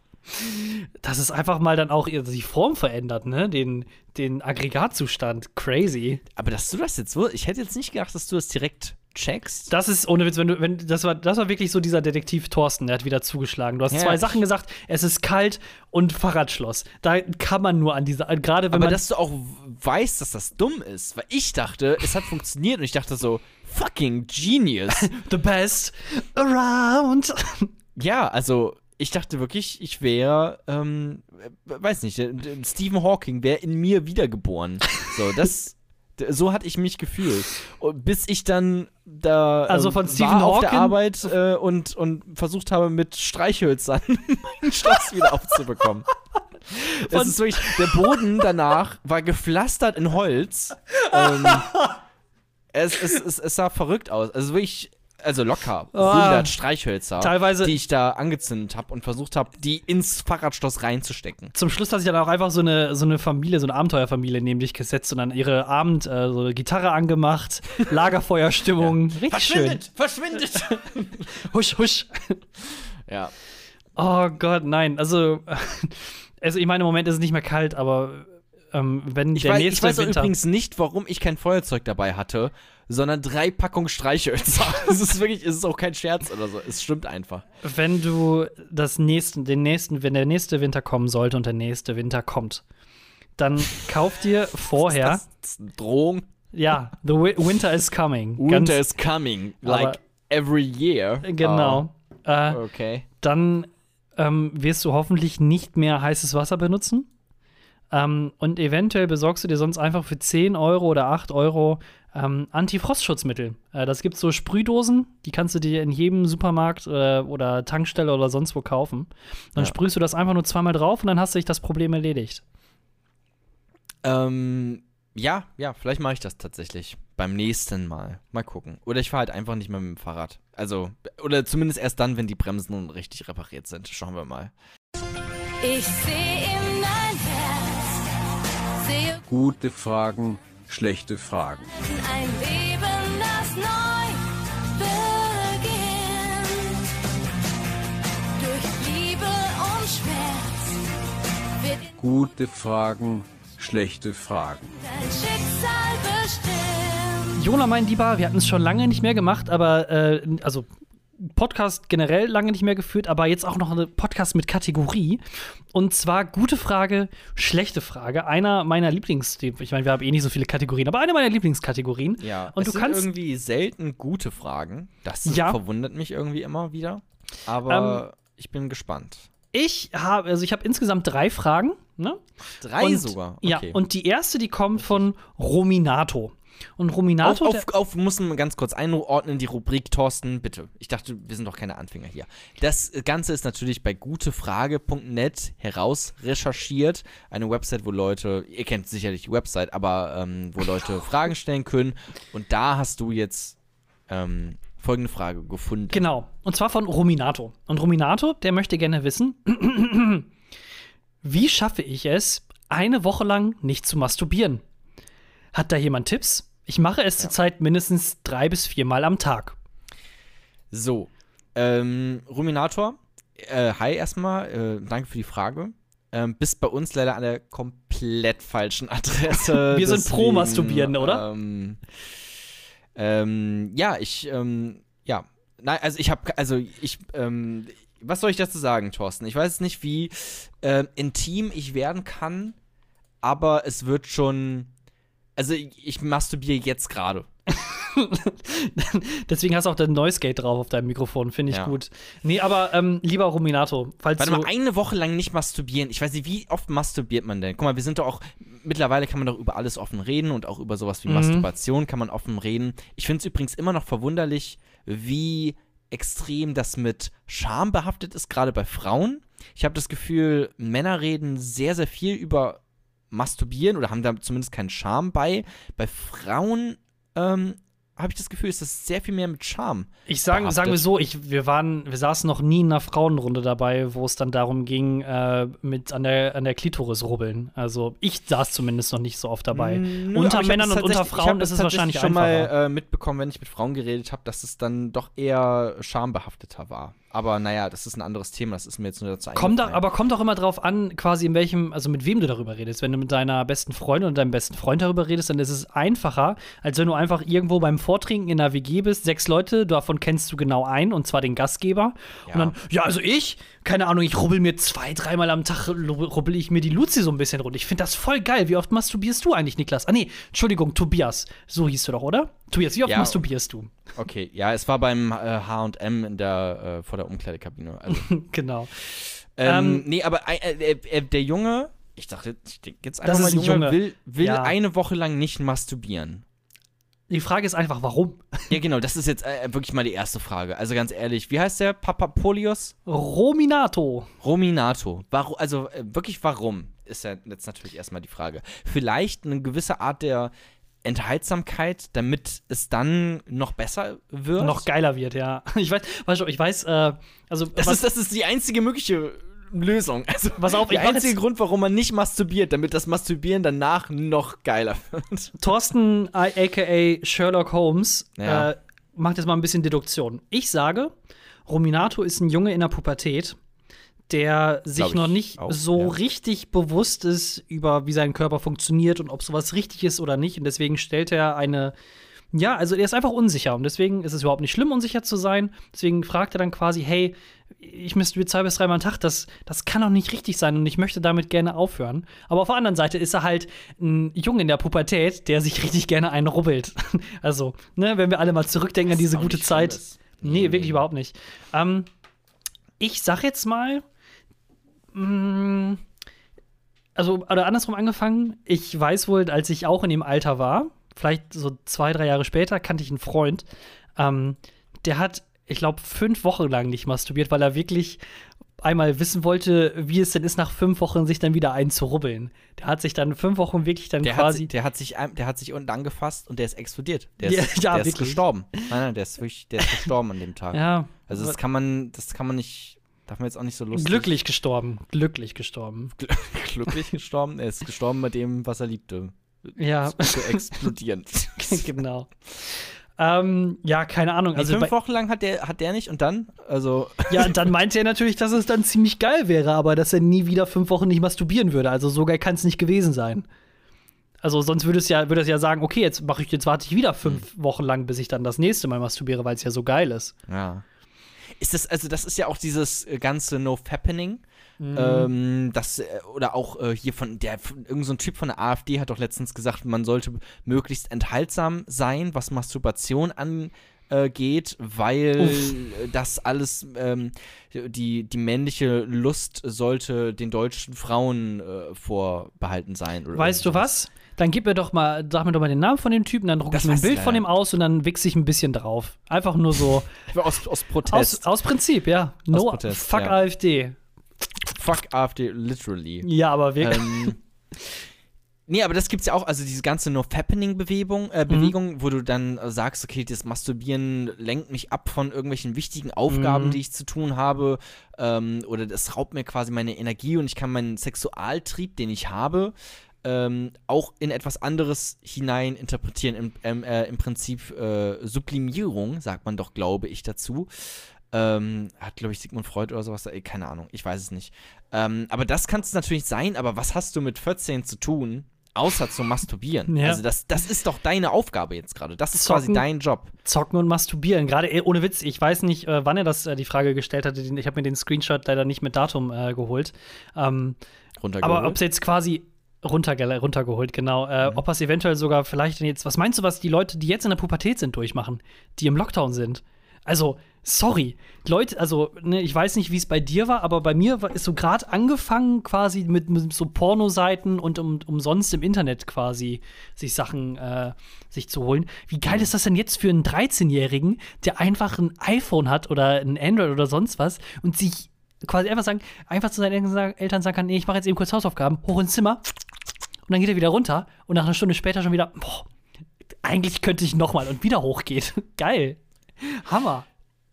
Dass es einfach mal dann auch die Form verändert, ne? Den, den Aggregatzustand. Crazy. Aber dass du das jetzt so, ich hätte jetzt nicht gedacht, dass du das direkt checkst. Das ist ohne Witz, wenn du, wenn, das war, das war wirklich so dieser Detektiv Thorsten, der hat wieder zugeschlagen. Du hast Ja, zwei Sachen gesagt, es ist kalt und Fahrradschloss. Da kann man nur an diese, gerade wenn Aber man. dass du auch weißt, dass das dumm ist, weil ich dachte, es hat funktioniert und ich dachte so, fucking genius. the best around. ja, also ich dachte wirklich, ich wäre, ähm, weiß nicht, Stephen Hawking wäre in mir wiedergeboren. So, das, so hatte ich mich gefühlt. Und bis ich dann da also von ähm, Stephen war auf Hawking? der Arbeit äh, und, und versucht habe, mit Streichhölzern mein Schloss wieder aufzubekommen. Von- Es ist wirklich, der Boden danach war gepflastert in Holz. Ähm, es, es, es, es sah verrückt aus. Also wirklich, also locker. Ah. 100 Streichhölzer, Teilweise- die ich da angezündet habe und versucht habe, die ins Fahrradschloss reinzustecken. Zum Schluss hat sich dann auch einfach so eine, so eine Familie, so eine Abenteuerfamilie neben dich gesetzt und dann ihre Abend, äh, so Gitarre angemacht, Lagerfeuerstimmung. Richtig schön. Verschwindet! Husch, husch. ja. Oh Gott, nein. Also, also ich meine, im Moment ist es nicht mehr kalt, aber ähm, wenn Ich, der weiß, ich nächste weiß auch Winter. übrigens nicht, warum ich kein Feuerzeug dabei hatte, sondern drei Packungen Streichhölzer. Es ist wirklich, es ist auch kein Scherz oder so. Es stimmt einfach. wenn du das nächsten, den nächsten, wenn der nächste Winter kommen sollte und der nächste Winter kommt, dann kauf dir vorher, Das, das ist eine Drohung. ja, the wi winter is coming. Winter Ganz, is coming. Like every year. genau. Äh, Oh, okay. dann ähm, wirst du hoffentlich nicht mehr heißes Wasser benutzen. Ähm, und eventuell besorgst du dir sonst einfach für 10 Euro oder 8 Euro ähm, Antifrostschutzmittel. Äh, das gibt so Sprühdosen, die kannst du dir in jedem Supermarkt äh, oder Tankstelle oder sonst wo kaufen. Dann Ja. sprühst du das einfach nur zweimal drauf und dann hast du dich das Problem erledigt. Ähm, ja, ja, vielleicht mache ich das tatsächlich. Beim nächsten Mal. Mal gucken. Oder ich fahre halt einfach nicht mehr mit dem Fahrrad. Also, oder zumindest erst dann, wenn die Bremsen nun richtig repariert sind. Schauen wir mal. Ich sehe Gute Fragen, schlechte Fragen. ein Leben, das neu beginnt. Durch Liebe und Schmerz wird Gute Fragen, schlechte Fragen. dein Schicksal bestimmt. Jona, mein Lieber, wir hatten es schon lange nicht mehr gemacht, aber äh, also Podcast generell lange nicht mehr geführt, aber jetzt auch noch eine Podcast mit Kategorie. Und zwar gute Frage, schlechte Frage. Einer meiner Lieblings, ich meine, wir haben eh nicht so viele Kategorien, aber eine meiner Lieblingskategorien. Ja, Und es du sind kannst- irgendwie selten gute Fragen. Das Ja. verwundert mich irgendwie immer wieder. Aber ich bin gespannt. Ich habe, also ich habe insgesamt drei Fragen. Ne? Drei und, sogar. Ja, Okay. und die erste, die kommt von Rominato. Und auf, Rominato, auf, auf, muss man ganz kurz einordnen, die Rubrik Thorsten, bitte. Ich dachte, wir sind doch keine Anfänger hier. Das Ganze ist natürlich bei gutefrage.net heraus recherchiert. Eine Website, wo Leute, ihr kennt sicherlich die Website, aber ähm, wo Leute Fragen stellen können. Und da hast du jetzt ähm, folgende Frage gefunden. Genau. Und zwar von Ruminato. Und Ruminato, der möchte gerne wissen, wie schaffe ich es, eine Woche lang nicht zu masturbieren? Hat da jemand Tipps? Ich mache es zurzeit mindestens drei bis viermal am Tag. So, ähm, Ruminator, äh, hi erstmal, äh, danke für die Frage. Ähm, bist bei uns leider an der komplett falschen Adresse. Wir sind pro Masturbieren, oder? Ähm, ähm, ja, ich, ähm, ja. Nein, also ich habe, also ich, ähm, was soll ich dazu sagen, Thorsten? Ich weiß nicht, wie ähm, intim ich werden kann, aber es wird schon, also ich, ich masturbiere jetzt gerade. Deswegen hast du auch den Noise Gate drauf auf deinem Mikrofon, finde ich Ja. gut. Nee, aber ähm, lieber Ruminato, falls Warte du. mal, eine Woche lang nicht masturbieren. Ich weiß nicht, wie oft masturbiert man denn? Guck mal, wir sind doch auch, mittlerweile kann man doch über alles offen reden und auch über sowas wie Mhm. Masturbation kann man offen reden. Ich finde es übrigens immer noch verwunderlich, wie extrem das mit Scham behaftet ist, gerade bei Frauen. Ich habe das Gefühl, Männer reden sehr, sehr viel über Masturbieren oder haben da zumindest keinen Scham bei. Bei Frauen ähm, habe ich das Gefühl, ist das sehr viel mehr mit Scham. Ich sage, sagen wir so, ich, wir waren, wir saßen noch nie in einer Frauenrunde dabei, wo es dann darum ging, äh, mit an der, an der Klitoris rubbeln. Also ich saß zumindest noch nicht so oft dabei. Nö, unter Männern und unter Frauen ist es wahrscheinlich schon einfacher. mal äh, mitbekommen, wenn ich mit Frauen geredet habe, dass es dann doch eher schambehafteter war. Aber naja, das ist ein anderes Thema, das ist mir jetzt nur dazu Kommt eingefallen. aber kommt auch immer drauf an, quasi in welchem, also mit wem du darüber redest. Wenn du mit deiner besten Freundin oder deinem besten Freund darüber redest, dann ist es einfacher, als wenn du einfach irgendwo beim Vortrinken in einer WG bist, sechs Leute, davon kennst du genau einen, und zwar den Gastgeber. Ja. Und dann, ja, also ich, keine Ahnung, ich rubbel mir zwei, dreimal am Tag, rubbel ich mir die Luzi so ein bisschen rund. Ich finde das voll geil. Wie oft masturbierst du eigentlich, Niklas? Ah, nee, Entschuldigung, Tobias. So hieß du doch, oder? Tobias, wie oft Ja. masturbierst du? Okay, ja, es war beim äh, H&M in der, äh, vor der Umkleidekabine. Also, genau. ähm, Ähm, nee, aber äh, äh, äh, der Junge, ich dachte, ich denk jetzt einfach mal, Junge, Junge. will, will Ja. eine Woche lang nicht masturbieren. Die Frage ist einfach, warum? Ja, genau, das ist jetzt äh, wirklich mal die erste Frage. Also ganz ehrlich, wie heißt der? Papapolios? Rominato. Rominato. Warum, also äh, wirklich warum, ist ja jetzt natürlich erstmal die Frage. Vielleicht eine gewisse Art der Enthaltsamkeit, damit es dann noch besser wird? Noch geiler wird, ja. Ich weiß, weißt du, ich weiß, äh, also Das was, ist, das ist die einzige mögliche Lösung. Also, Pass auf, der einzige Grund, warum man nicht masturbiert, damit das Masturbieren danach noch geiler wird. Thorsten, aka Sherlock Holmes, Ja. äh, macht jetzt mal ein bisschen Deduktion. Ich sage, Rominato ist ein Junge in der Pubertät, der sich noch nicht auch, so ja. richtig bewusst ist über, wie sein Körper funktioniert und ob sowas richtig ist oder nicht. Und deswegen stellt er eine. Ja, also er ist einfach unsicher und deswegen ist es überhaupt nicht schlimm, unsicher zu sein. Deswegen fragt er dann quasi, hey, ich masturbiere zwei bis dreimal am Tag, das, das kann doch nicht richtig sein und ich möchte damit gerne aufhören. Aber auf der anderen Seite ist er halt ein Junge in der Pubertät, der sich richtig gerne einrubbelt. Also, ne, wenn wir alle mal zurückdenken an diese gute Zeit. Schlimmes. Nee, wirklich überhaupt nicht. Ähm, ich sag jetzt mal, mh, also, oder andersrum angefangen, ich weiß wohl, als ich auch in dem Alter war, vielleicht so zwei, drei Jahre später, kannte ich einen Freund, ähm, der hat, ich glaube, fünf Wochen lang nicht masturbiert, weil er wirklich einmal wissen wollte, wie es denn ist, nach fünf Wochen sich dann wieder einzurubbeln. Der hat sich dann fünf Wochen wirklich dann Der hat, quasi. si- der, hat sich, der hat sich unten angefasst und der ist explodiert. Der ist, ja, der ist wirklich. gestorben. Nein, nein, der ist wirklich, der ist gestorben an dem Tag. ja, Also das kann man, das kann man nicht, darf man jetzt auch nicht so lustig. glücklich gestorben. Glücklich gestorben. glücklich gestorben. Er ist gestorben mit dem, was er liebte. Ja, Zu explodieren. genau. Ähm, ja, keine Ahnung. Also Also fünf bei, Wochen lang hat der, hat der nicht und dann? Also. ja, dann meinte er natürlich, dass es dann ziemlich geil wäre, aber dass er nie wieder fünf Wochen nicht masturbieren würde. Also so geil kann es nicht gewesen sein. Also sonst würde es ja, würde es ja sagen, okay, jetzt mache ich, jetzt warte ich wieder fünf Wochen lang, bis ich dann das nächste Mal masturbiere, weil es ja so geil ist. Ja. Ist das, also das ist ja auch dieses äh, ganze No Fappening. Ähm, das, äh, oder auch äh, hier von der, von, irgend so ein Typ von der AfD hat doch letztens gesagt, man sollte möglichst enthaltsam sein, was Masturbation angeht, weil Uff. das alles, ähm, die, die männliche Lust sollte den deutschen Frauen äh, vorbehalten sein. Weißt du irgendwas. was? Dann gib mir doch mal, sag mir doch mal den Namen von dem Typen, dann drucke ich mir ein Bild von dem aus und dann wichse ich ein bisschen drauf. Einfach nur so Aus, aus Protest. aus, aus Prinzip, ja. No, Protest, fuck ja. AfD. Fuck AfD, literally. Ja, aber wirklich. ähm, nee, aber das gibt's ja auch, also diese ganze No-Fappening-Bewegung, äh, Bewegung, wo du dann äh, sagst, okay, das Masturbieren lenkt mich ab von irgendwelchen wichtigen Aufgaben, Mhm. die ich zu tun habe, ähm, oder das raubt mir quasi meine Energie und ich kann meinen Sexualtrieb, den ich habe, ähm, auch in etwas anderes hinein interpretieren. Im, ähm, äh, im Prinzip äh, Sublimierung, sagt man doch, glaube ich, dazu. Ähm, hat, glaube ich, Sigmund Freud oder sowas, ey, keine Ahnung, ich weiß es nicht. Ähm, aber das kann es natürlich sein, aber was hast du mit 14 zu tun, außer zu masturbieren? Ja. Also das, das ist doch deine Aufgabe jetzt gerade. Das ist quasi Zocken. dein Job. Zocken und masturbieren. Gerade ohne Witz, ich weiß nicht, äh, wann er das äh, die Frage gestellt hatte. Ich habe mir den Screenshot leider nicht mit Datum äh, geholt. Ähm, Runtergeholt. aber ob es jetzt quasi runterge runtergeholt, genau. Äh, Mhm. Ob es eventuell sogar vielleicht jetzt, was meinst du, was die Leute, die jetzt in der Pubertät sind, durchmachen, die im Lockdown sind? Also, sorry. Leute, also, ne, ich weiß nicht, wie es bei dir war, aber bei mir war, ist so gerade angefangen quasi mit, mit so Pornoseiten und um, umsonst im Internet quasi sich Sachen äh, sich zu holen. Wie geil ist das denn jetzt für einen 13-Jährigen, der einfach ein iPhone hat oder ein Android oder sonst was und sich quasi einfach sagen, einfach zu seinen Eltern sagen, Eltern sagen kann, nee, ich mache jetzt eben kurz Hausaufgaben, hoch ins Zimmer und dann geht er wieder runter und nach einer Stunde später schon wieder, boah, eigentlich könnte ich nochmal und wieder hochgeht. Geil. Hammer.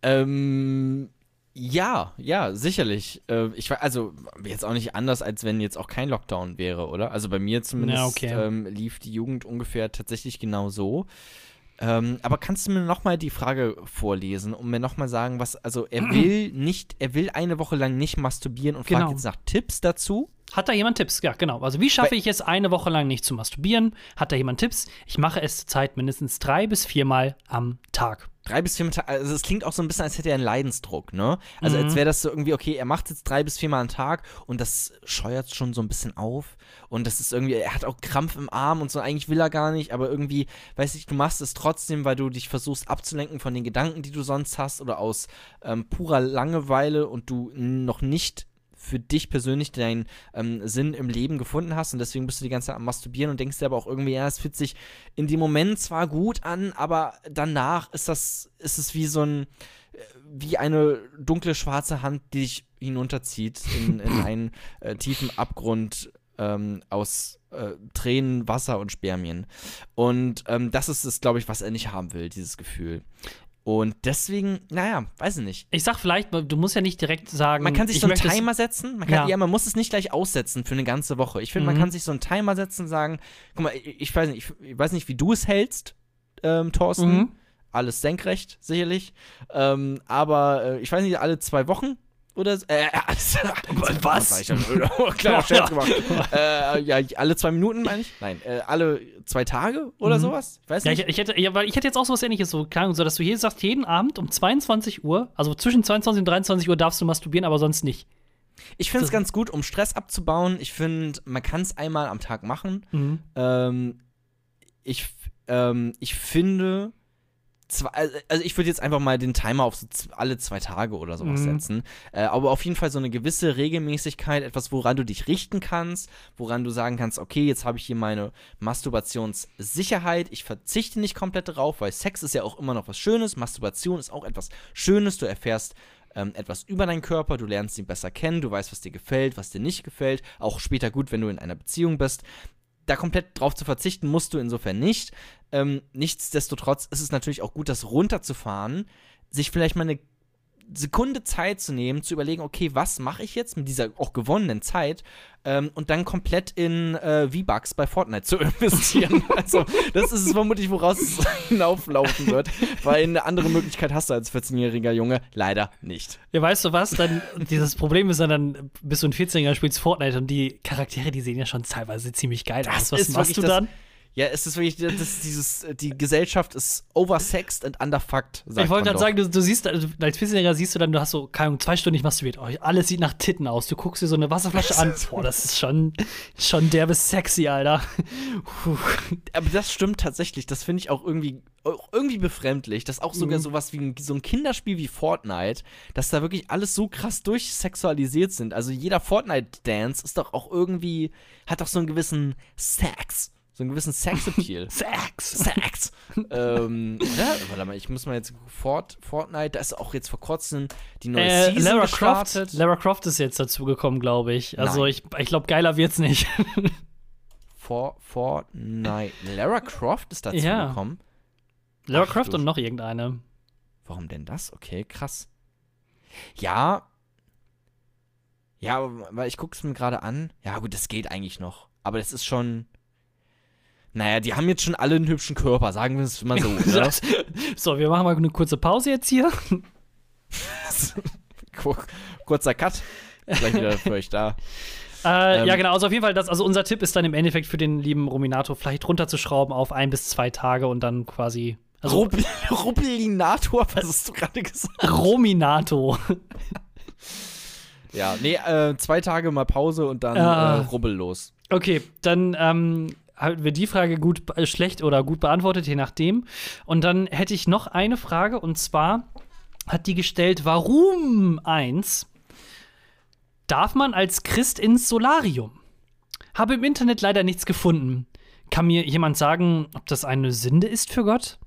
Ähm, ja, ja, sicherlich. Äh, ich war also jetzt auch nicht anders, als wenn jetzt auch kein Lockdown wäre, oder? Also bei mir zumindest Ja, okay. ähm, lief die Jugend ungefähr tatsächlich genau so. Ähm, aber kannst du mir nochmal die Frage vorlesen und mir nochmal sagen, was, also er will nicht, er will eine Woche lang nicht masturbieren und Genau. fragt jetzt nach Tipps dazu. Hat da jemand Tipps? Ja, genau. Also, wie schaffe ich es eine Woche lang nicht zu masturbieren? Hat da jemand Tipps? Ich mache es zurzeit mindestens drei bis viermal am Tag. Drei bis viermal, ta- also es klingt auch so ein bisschen, als hätte er einen Leidensdruck, ne? Also als Mhm. wäre das so irgendwie, okay, er macht jetzt drei bis viermal am Tag und das scheuert schon so ein bisschen auf und das ist irgendwie, er hat auch Krampf im Arm und so, eigentlich will er gar nicht, aber irgendwie, weiß ich, du machst es trotzdem, weil du dich versuchst abzulenken von den Gedanken, die du sonst hast oder aus ähm, purer Langeweile und du noch nicht für dich persönlich deinen ähm, Sinn im Leben gefunden hast und deswegen bist du die ganze Zeit am Masturbieren und denkst dir aber auch irgendwie, ja, es fühlt sich in dem Moment zwar gut an, aber danach ist das, ist es wie so ein, äh, wie eine dunkle schwarze Hand, die dich hinunterzieht in, in einen äh, tiefen Abgrund ähm, aus äh, Tränen, Wasser und Spermien. Und ähm, das ist es, glaube ich, was er nicht haben will, dieses Gefühl. Und deswegen, naja, weiß ich nicht. Ich sag vielleicht, du musst ja nicht direkt sagen. Man kann sich ich so einen Timer setzen. Man kann, ja. Ja. man muss es nicht gleich aussetzen für eine ganze Woche. Ich finde, man Mhm. kann sich so einen Timer setzen und sagen, guck mal, ich, ich weiß nicht, ich, ich weiß nicht, wie du es hältst, ähm, Thorsten. Mhm. Alles senkrecht, sicherlich. Ähm, aber äh, ich weiß nicht, alle zwei Wochen oder so. Äh, alles, Was? Kleiner Scherz gemacht. äh, ja, alle zwei Minuten meine ich? Nein, äh, alle zwei Tage oder Mhm. sowas? Ich weiß Ja, nicht. ich, ich, hätte, ja, weil ich hätte jetzt auch sowas ähnliches, so, Ahnung, so dass du hier sagst, jeden Abend um 22 Uhr, also zwischen 22 und 23 Uhr darfst du masturbieren, aber sonst nicht. Ich finde es ganz gut, um Stress abzubauen. Ich finde, man kann es einmal am Tag machen. Mhm. Ähm, ich, ähm, ich finde, zwei, also ich würde jetzt einfach mal den Timer auf so alle zwei Tage oder sowas Mhm. setzen. Äh, aber auf jeden Fall so eine gewisse Regelmäßigkeit, etwas, woran du dich richten kannst, woran du sagen kannst, okay, jetzt habe ich hier meine Masturbationssicherheit, ich verzichte nicht komplett darauf, weil Sex ist ja auch immer noch was Schönes, Masturbation ist auch etwas Schönes, du erfährst ähm, etwas über deinen Körper, du lernst ihn besser kennen, du weißt, was dir gefällt, was dir nicht gefällt, auch später gut, wenn du in einer Beziehung bist da komplett drauf zu verzichten musst du insofern nicht. Ähm, nichtsdestotrotz ist es natürlich auch gut, das runterzufahren, sich vielleicht mal eine Sekunde Zeit zu nehmen, zu überlegen, okay, was mache ich jetzt mit dieser auch gewonnenen Zeit ähm, und dann komplett in äh, V-Bucks bei Fortnite zu investieren. also, das ist es vermutlich, woraus es hinauflaufen wird, weil eine andere Möglichkeit hast du als 14-jähriger Junge leider nicht. Ja, weißt du was? Dann, dieses Problem ist dann, dann bist du ein 14-Jähriger, spielst Fortnite und die Charaktere, die sehen ja schon teilweise ziemlich geil Das aus. Was machst du das- dann? Ja, es ist wirklich, das ist dieses, die Gesellschaft ist oversexed and underfucked, Ich wollte gerade sagen, du, du siehst, also als 14-Jähriger siehst du dann, du hast so, keine Ahnung, zwei Stunden nicht masturbiert. Oh, alles sieht nach Titten aus. Du guckst dir so eine Wasserflasche an. Boah, das ist schon, schon derbe sexy, Alter. Puh. Aber das stimmt tatsächlich. Das finde ich auch irgendwie, irgendwie befremdlich, dass auch sogar Mhm. sowas wie ein, so ein Kinderspiel wie Fortnite, dass da wirklich alles so krass durchsexualisiert sind. Also jeder Fortnite-Dance ist doch auch irgendwie, hat doch so einen gewissen Sex. So einen gewissen Sex-Appeal. Sex. Sex. ähm, oder? Warte mal, ich muss mal jetzt Fort, Fortnite, da ist auch jetzt vor kurzem die neue Äh, Season Lara gestartet. Croft, Lara Croft ist jetzt dazugekommen, glaube ich. Also Nein. ich, ich glaube, geiler wird's nicht. For, Fortnite. Lara Croft ist dazu Ja. Lara Ach, Croft du und noch irgendeine. Warum denn das? Okay, krass. Ja. Ja, weil ich gucke es mir gerade an. Ja, gut, das geht eigentlich noch. Aber das ist schon. Naja, die haben jetzt schon alle einen hübschen Körper, sagen wir es mal so. ne? so, wir machen mal eine kurze Pause jetzt hier. Kur kurzer Cut. Gleich wieder für euch da. Äh, Ähm. ja, genau. Also auf jeden Fall, das, also unser Tipp ist dann im Endeffekt für den lieben Rominato vielleicht runterzuschrauben auf ein bis zwei Tage und dann quasi. Also Rubbel Rubbelinator, was hast du gerade gesagt? Rominato. Ja, nee, äh, zwei Tage mal Pause und dann äh, rubbellos. Okay, dann ähm, haben wir die Frage gut, äh, schlecht oder gut beantwortet, je nachdem. Und dann hätte ich noch eine Frage und zwar hat die gestellt, warum eins darf man als Christ ins Solarium? Habe im Internet leider nichts gefunden. Kann mir jemand sagen, ob das eine Sünde ist für Gott?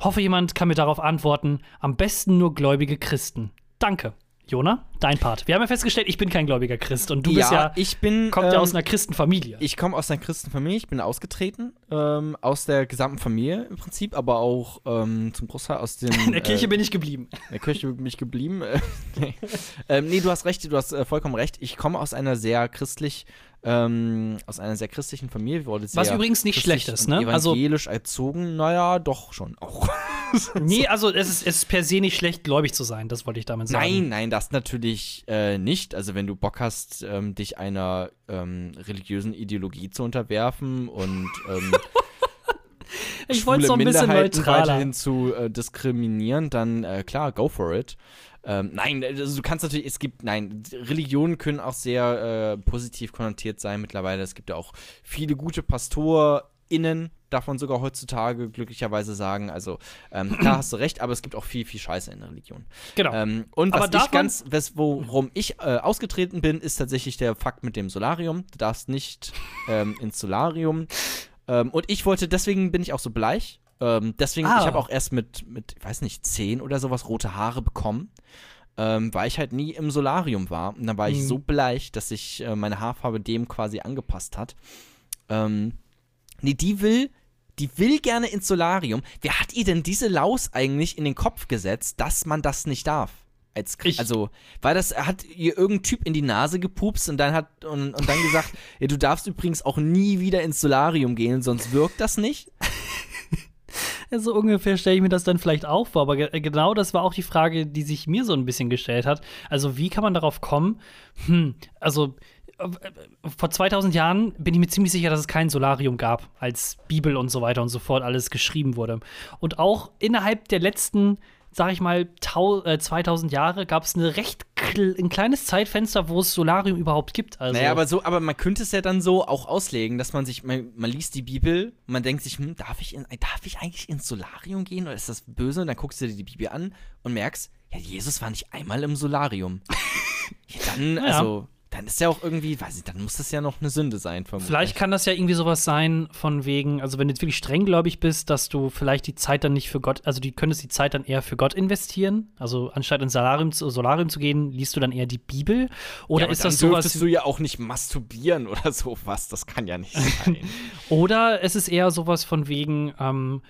Hoffe, jemand kann mir darauf antworten. Am besten nur gläubige Christen. Danke. Jona, dein Part. Wir haben ja festgestellt, ich bin kein gläubiger Christ und du bist ja, ich bin. kommt ja ähm, aus einer Christenfamilie. Ich komme aus einer Christenfamilie, ich bin ausgetreten, ähm, aus der gesamten Familie im Prinzip, aber auch ähm, zum Großteil aus den. In der Kirche äh, bin ich geblieben. in der Kirche bin ich geblieben. Nee. ähm, nee, du hast recht, du hast äh, vollkommen recht. Ich komme aus einer sehr christlich, ähm, aus einer sehr christlichen Familie. Wurde sehr Was übrigens nicht schlecht ist, ne? Also- Evangelisch erzogen, naja, doch schon auch. Nee, also es ist, es ist per se nicht schlecht, gläubig zu sein, das wollte ich damit sagen. Nein, nein, das natürlich äh, nicht. Also wenn du Bock hast, ähm, dich einer ähm, religiösen Ideologie zu unterwerfen und ähm, Ich wollte so ein bisschen Minderheiten neutraler. weiterhin zu äh, diskriminieren, dann äh, klar, go for it. Ähm, nein, also du kannst natürlich, es gibt, nein, Religionen können auch sehr äh, positiv konnotiert sein mittlerweile. Es gibt ja auch viele gute PastorInnen, darf man sogar heutzutage glücklicherweise sagen. Also, ähm, klar hast du recht, aber es gibt auch viel, viel Scheiße in der Religion. Genau. Ähm, und Aber was darf ich ganz, was, worum ich äh, ausgetreten bin, ist tatsächlich der Fakt mit dem Solarium. Du darfst nicht ähm, ins Solarium. Ähm, und ich wollte, deswegen bin ich auch so bleich. Ähm, deswegen, Ah. ich habe auch erst mit, mit, ich weiß nicht, zehn oder sowas rote Haare bekommen. Ähm, weil ich halt nie im Solarium war. Und dann war ich Mhm. so bleich, dass sich äh, meine Haarfarbe dem quasi angepasst hat. Ähm, nee, die will, die will gerne ins Solarium. Wer hat ihr denn diese Laus eigentlich in den Kopf gesetzt, dass man das nicht darf? Als, Ich- also, weil das hat ihr irgendein Typ in die Nase gepupst und dann hat und, und dann gesagt, ja, du darfst übrigens auch nie wieder ins Solarium gehen, sonst wirkt das nicht. So ungefähr stelle ich mir das dann vielleicht auch vor. Aber ge genau das war auch die Frage, die sich mir so ein bisschen gestellt hat. Also, wie kann man darauf kommen? Hm, also. äh, Vor 2000 Jahren bin ich mir ziemlich sicher, dass es kein Solarium gab, als Bibel und so weiter und so fort alles geschrieben wurde. Und auch innerhalb der letzten, sag ich mal, äh, 2000 Jahre gab es eine recht ein kleines Zeitfenster, wo es Solarium überhaupt gibt. Also, Naja, aber so, aber man könnte es ja dann so auch auslegen, dass man sich, man, man liest die Bibel und man denkt sich, hm, darf ich, in, darf ich eigentlich ins Solarium gehen oder ist das böse? Und dann guckst du dir die Bibel an und merkst, ja, Jesus war nicht einmal im Solarium. ja, dann, Ja. Dann ist ja auch irgendwie, weiß ich, dann muss das ja noch eine Sünde sein, vermutlich. Vielleicht kann das ja irgendwie sowas sein, von wegen, also wenn du jetzt wirklich strenggläubig bist, dass du vielleicht die Zeit dann nicht für Gott, also du könntest die Zeit dann eher für Gott investieren. Also anstatt ins Solarium, zu- Solarium zu gehen, liest du dann eher die Bibel. Oder ja, ist dann das sowas. dürftest du ja auch nicht masturbieren oder sowas. Das kann ja nicht sein. Oder es ist eher sowas von wegen, ähm,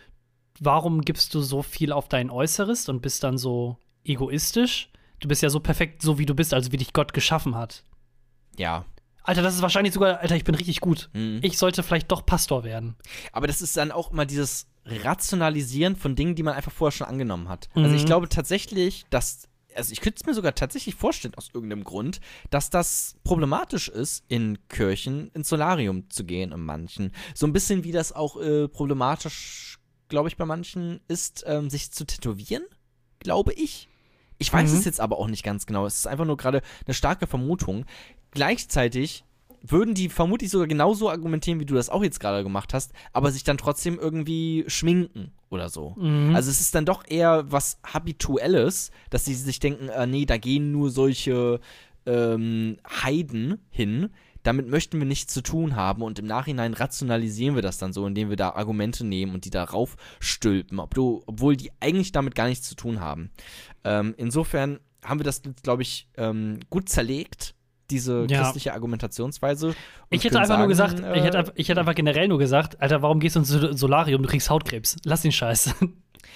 warum gibst du so viel auf dein Äußeres und bist dann so egoistisch? Du bist ja so perfekt, so wie du bist, also wie dich Gott geschaffen hat. Ja. Alter, das ist wahrscheinlich sogar, Alter, ich bin richtig gut. Mhm. Ich sollte vielleicht doch Pastor werden. Aber das ist dann auch immer dieses Rationalisieren von Dingen, die man einfach vorher schon angenommen hat. Also ich Mhm. glaube tatsächlich, dass, also ich könnte es mir sogar tatsächlich vorstellen, aus irgendeinem Grund, dass das problematisch ist, in Kirchen ins Solarium zu gehen, in manchen. So ein bisschen wie das auch äh, problematisch, glaube ich, bei manchen ist, ähm, sich zu tätowieren, glaube ich. Ich weiß Mhm. es jetzt aber auch nicht ganz genau. Es ist einfach nur gerade eine starke Vermutung. Gleichzeitig würden die vermutlich sogar genauso argumentieren, wie du das auch jetzt gerade gemacht hast, aber sich dann trotzdem irgendwie schminken oder so. Mhm. Also es ist dann doch eher was Habituelles, dass sie sich denken, äh, nee, da gehen nur solche ähm, Heiden hin. Damit möchten wir nichts zu tun haben und im Nachhinein rationalisieren wir das dann so, indem wir da Argumente nehmen und die darauf stülpen, ob du, obwohl die eigentlich damit gar nichts zu tun haben. Ähm, insofern haben wir das, glaube ich, ähm, gut zerlegt, diese Ja. christliche Argumentationsweise. Ich hätte einfach nur sagen, gesagt, ich, hätte, äh, einfach- ich hätte einfach generell nur gesagt, Alter, warum gehst du ins Sol- Solarium? Du kriegst Hautkrebs. Lass den Scheiß.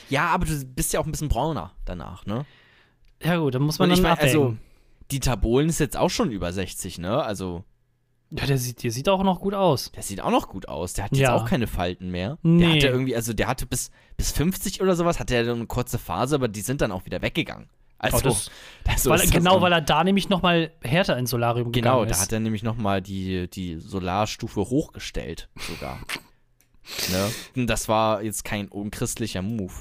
Ja, aber du bist ja auch ein bisschen brauner danach, ne? ja gut, dann muss man Und ich dann meine, also. Dieter Bohlen ist jetzt auch schon über 60, ne? Also, ja, der sieht, der sieht auch noch gut aus. der sieht auch noch gut aus. Der hat jetzt Ja. auch keine Falten mehr. Nee. Der hatte irgendwie, also der hatte bis, bis 50 oder sowas, hatte er eine kurze Phase, aber die sind dann auch wieder weggegangen. Also, Oh, das- so weil, ist das genau, dann. weil er da nämlich noch mal härter ins Solarium Genau, gegangen da ist. hat er nämlich nochmal die, die Solarstufe hochgestellt, sogar. ne? Und das war jetzt kein unchristlicher Move.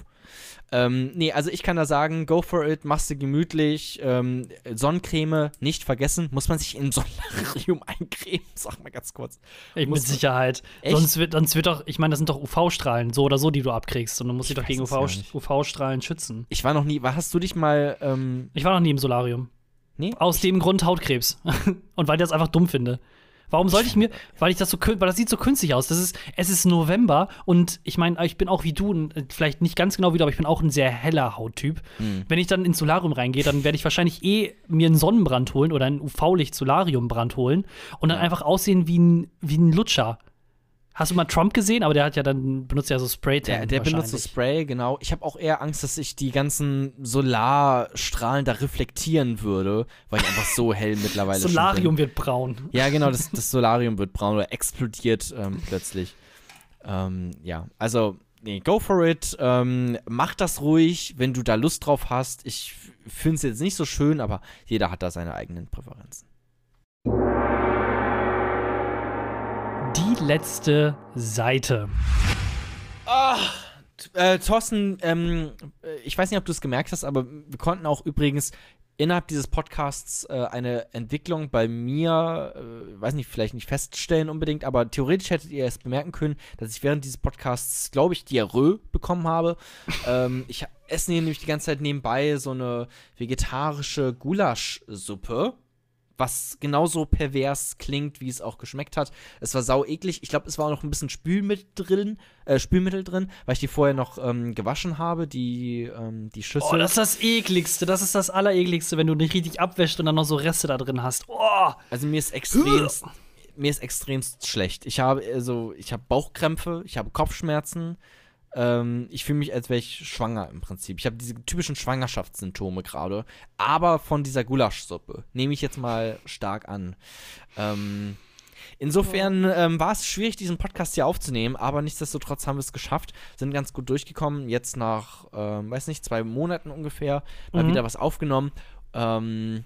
Ähm, nee, also ich kann da sagen, go for it, machst du gemütlich. Ähm, Sonnencreme nicht vergessen. Muss man sich im Solarium eincremen? Sag mal ganz kurz. Ey, mit Sicherheit. Echt? Sonst wird, sonst wird doch, ich meine, das sind doch UV-Strahlen, so oder so, die du abkriegst. Und du musst dich Ich doch gegen gar UV. UV-Strahlen schützen. Ich war noch nie, war- hast du dich mal, ähm, Ich war noch nie im Solarium. nee? Aus dem Grund Hautkrebs. Und weil ich das einfach dumm finde. Warum sollte ich mir, weil ich das so, weil das sieht so künstlich aus. Das ist, es ist November und ich meine, ich bin auch wie du, n- vielleicht nicht ganz genau wie du, aber ich bin auch ein sehr heller Hauttyp. Hm. Wenn ich dann ins Solarium reingehe, dann werde ich wahrscheinlich eh mir einen Sonnenbrand holen oder einen UV-Licht-Solariumbrand holen und dann einfach aussehen wie ein, wie ein Lutscher. Hast du mal Trump gesehen? Aber der hat ja dann, benutzt ja so spray Der, der benutzt so Spray, genau. Ich habe auch eher Angst, dass ich die ganzen Solarstrahlen da reflektieren würde, weil ich einfach so hell mittlerweile bin. Solarium wird braun. Ja, genau, das, das Solarium wird braun oder explodiert ähm, plötzlich. Ähm, ja, also, nee, go for it. Ähm, mach das ruhig, wenn du da Lust drauf hast. Ich finde es jetzt nicht so schön, aber jeder hat da seine eigenen Präferenzen. Die letzte Seite. Äh, Thorsten, ähm, äh, ich weiß nicht, ob du es gemerkt hast, aber wir konnten auch übrigens innerhalb dieses Podcasts äh, eine Entwicklung bei mir, äh, weiß nicht, vielleicht nicht feststellen unbedingt, aber theoretisch hättet ihr es bemerken können, dass ich während dieses Podcasts, glaube ich, Diarrhoe bekommen habe. ähm, ich esse hier nämlich die ganze Zeit nebenbei so eine vegetarische Gulaschsuppe. Was genauso pervers klingt, wie es auch geschmeckt hat. Es war sau eklig. Ich glaube, es war auch noch ein bisschen Spülmittel drin, äh, Spülmittel drin, weil ich die vorher noch ähm, gewaschen habe, die, ähm, die Schüssel. Oh, das ist das ekligste. Das ist das allerekligste, wenn du nicht richtig abwäschst und dann noch so Reste da drin hast. Oh. Also mir ist extremst, mir ist extremst schlecht. Ich habe also, ich habe Bauchkrämpfe, ich habe Kopfschmerzen. Ähm, ich fühle mich, als wäre ich schwanger im Prinzip. Ich habe diese typischen Schwangerschaftssymptome gerade, aber von dieser Gulaschsuppe nehme ich jetzt mal stark an. Ähm, insofern ähm, war es schwierig, diesen Podcast hier aufzunehmen, aber nichtsdestotrotz haben wir es geschafft, sind ganz gut durchgekommen. Jetzt nach, ähm, weiß nicht, zwei Monaten ungefähr mal Mhm. wieder was aufgenommen. Ähm,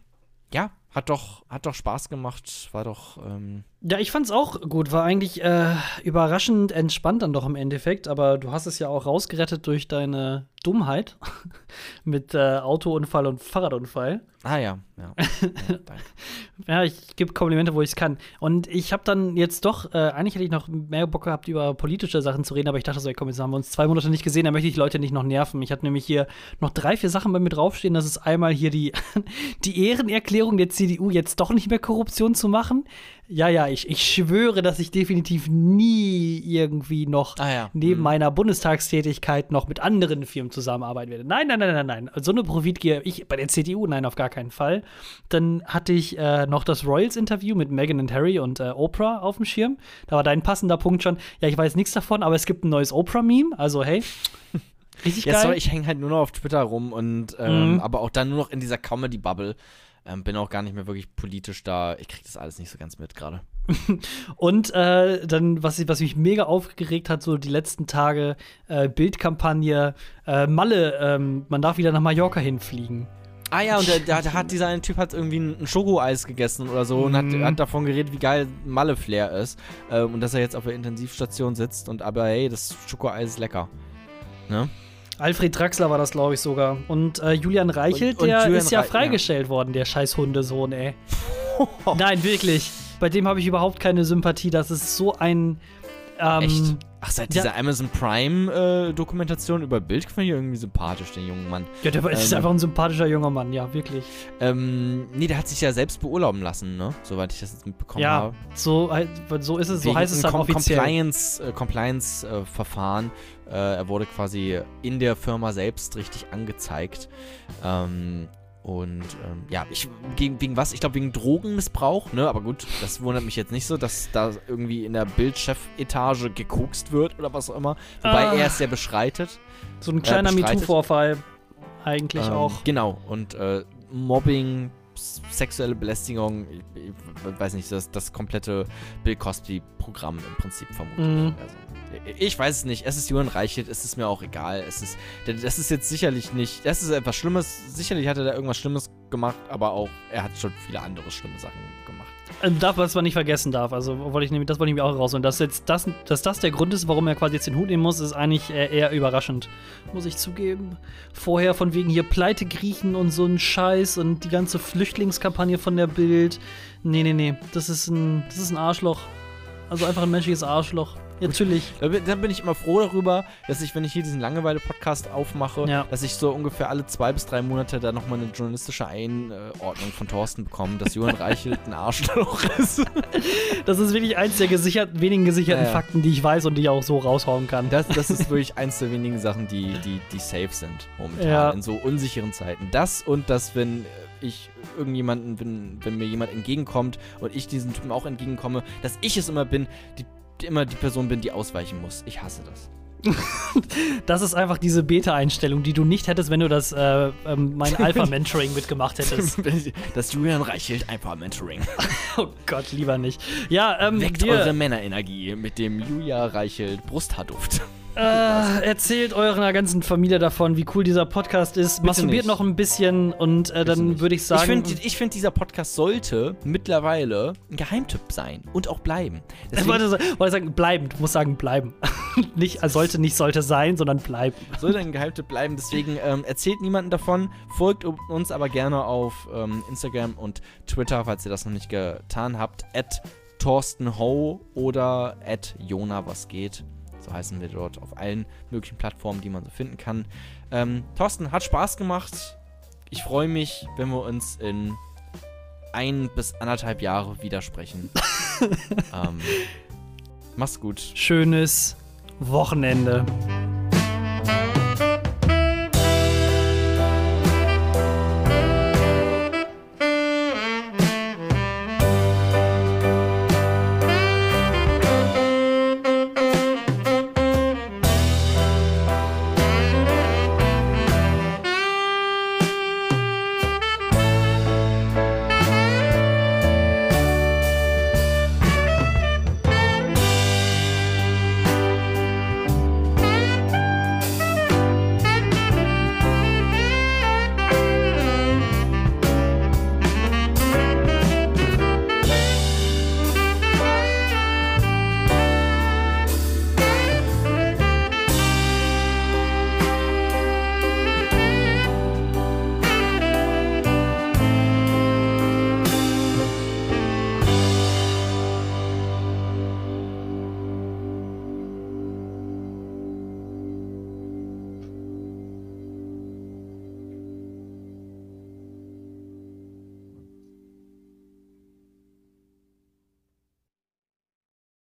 ja, hat doch, hat doch Spaß gemacht, war doch. Ähm, Ja, ich fand's auch gut. War eigentlich äh, überraschend entspannt dann doch im Endeffekt. Aber du hast es ja auch rausgerettet durch deine Dummheit mit äh, Autounfall und Fahrradunfall. ah ja, ja. ja. Ja, ich gebe Komplimente, wo ich es kann. Und ich habe dann jetzt doch, äh, eigentlich hätte ich noch mehr Bock gehabt, über politische Sachen zu reden, aber ich dachte so, ey, komm, jetzt haben wir uns zwei Monate nicht gesehen, da möchte ich Leute nicht noch nerven. Ich hatte nämlich hier noch drei, vier Sachen bei mir draufstehen. Das ist einmal hier die, die Ehrenerklärung der CDU, jetzt doch nicht mehr Korruption zu machen. Ja, ja, ich, ich schwöre, dass ich definitiv nie irgendwie noch Ah ja. neben Mhm. meiner Bundestagstätigkeit noch mit anderen Firmen zusammenarbeiten werde. Nein, nein, nein, nein, nein. So eine Profitgier, ich bei der CDU, nein, auf gar keinen Fall. Dann hatte ich äh, noch das Royals-Interview mit Meghan und Harry und äh, Oprah auf dem Schirm. Da war dein passender Punkt schon. Ja, ich weiß nichts davon, aber es gibt ein neues Oprah-Meme. Also, hey, richtig Ja, geil. sorry, ich hänge halt nur noch auf Twitter rum und ähm, Mhm. aber auch dann nur noch in dieser Comedy-Bubble. Ähm, bin auch gar nicht mehr wirklich politisch da. Ich krieg das alles nicht so ganz mit gerade. Und äh, dann, was, was mich mega aufgeregt hat, so die letzten Tage, äh, Bildkampagne, äh, Malle, ähm, man darf wieder nach Mallorca hinfliegen. Ah ja, und da, da hat dieser eine Typ hat irgendwie ein, Schokoeis gegessen oder so und hat, Mhm. hat davon geredet, wie geil Malle-Flair ist. Ähm, und dass er jetzt auf der Intensivstation sitzt und aber hey, das Schokoeis ist lecker. Ne? Alfred Draxler war das, glaube ich, sogar. Und äh, Julian Reichelt, Und- und der Julian ist ja Rei- freigestellt worden, der scheiß Hundesohn, ey. Nein, wirklich. Bei dem habe ich überhaupt keine Sympathie. Das ist so ein. Ähm, Echt? Ach, seit ja. dieser Amazon Prime-Dokumentation über Bild finde ich irgendwie sympathisch, den jungen Mann. Ja, der ist Ähm. einfach ein sympathischer junger Mann, ja, wirklich. Ähm, nee, der hat sich ja selbst beurlauben lassen, ne? Soweit ich das jetzt mitbekommen ja, habe. so, äh, so ist es, so Wegen heißt es dann Com offiziell. Compliance, äh, Compliance äh, Verfahren. Äh, er wurde quasi in der Firma selbst richtig angezeigt. Ähm, und ähm, ja, ich, gegen, wegen was? Ich glaube wegen Drogenmissbrauch, ne? Aber gut, das wundert mich jetzt nicht so, dass da irgendwie in der Bildchefetage gekokst wird oder was auch immer. Wobei Ah. er es ja beschreitet. So ein kleiner bestreitet. MeToo-Vorfall. Eigentlich Ähm, auch. Genau, und äh, Mobbing, sexuelle Belästigung, ich, ich weiß nicht, das, das komplette Bill Cosby-Programm im Prinzip vermutlich. Mhm. Also, ich- weiß es nicht, es ist Johann Reichelt, es ist mir auch egal. Es ist, das ist jetzt sicherlich nicht, das ist etwas Schlimmes, sicherlich hat er da irgendwas Schlimmes gemacht, aber auch, er hat schon viele andere schlimme Sachen gemacht. Ähm, darf, was man nicht vergessen darf. Also wollte ich nämlich, das wollte ich mir auch rausholen. Dass jetzt das, dass das der Grund ist, warum er quasi jetzt den Hut nehmen muss, ist eigentlich eher, eher überraschend. Muss ich zugeben. Vorher von wegen hier Pleite griechen und so ein Scheiß und die ganze Flüchtlingskampagne von der Bild. Nee, nee, nee. Das ist ein, das ist ein Arschloch. Also einfach ein menschliches Arschloch. Ja, natürlich. Da bin, bin ich immer froh darüber, dass ich, wenn ich hier diesen Langeweile-Podcast aufmache, Ja. dass ich so ungefähr alle zwei bis drei Monate da nochmal eine journalistische Einordnung von Thorsten bekomme, dass Johann Reichelt ein Arschloch ist. Das ist wirklich eins der gesicherten, wenigen gesicherten Ja. Fakten, die ich weiß und die ich auch so raushauen kann. Das, das ist wirklich eins der wenigen Sachen, die, die, die safe sind momentan in so unsicheren Zeiten. Das und das, wenn ich irgendjemanden, wenn, wenn mir jemand entgegenkommt und ich diesen Typen auch entgegenkomme, dass ich es immer bin, die immer die Person bin, die ausweichen muss. Ich hasse das. Das ist einfach diese Beta-Einstellung, die du nicht hättest, wenn du das äh, ähm, mein Alpha-Mentoring mitgemacht hättest. das Julian Reichelt einfach Mentoring. Oh Gott, lieber nicht. Ja, ähm, Weckt wir, eure Männerenergie mit dem Julia Reichelt Brusthaarduft. Äh, erzählt eurer ganzen Familie davon, wie cool dieser Podcast ist. Masturbiert nicht. noch ein bisschen und äh, dann würde ich sagen. Ich finde, ich find, dieser Podcast sollte mittlerweile ein Geheimtipp sein und auch bleiben. ich Deswegen wollte, sa- wollte sagen, bleiben. Du musst sagen, bleiben. nicht, äh, sollte nicht sollte sein, sondern bleiben. sollte ein Geheimtipp bleiben. Deswegen ähm, erzählt niemanden davon. Folgt uns aber gerne auf ähm, Instagram und Twitter, falls ihr das noch nicht getan habt. At Thorsten Ho oder at Jona was geht. So heißen wir dort auf allen möglichen Plattformen, die man so finden kann. Ähm, Thorsten, hat Spaß gemacht. Ich freue mich, wenn wir uns in ein bis anderthalb Jahre widersprechen. ähm, mach's gut. Schönes Wochenende.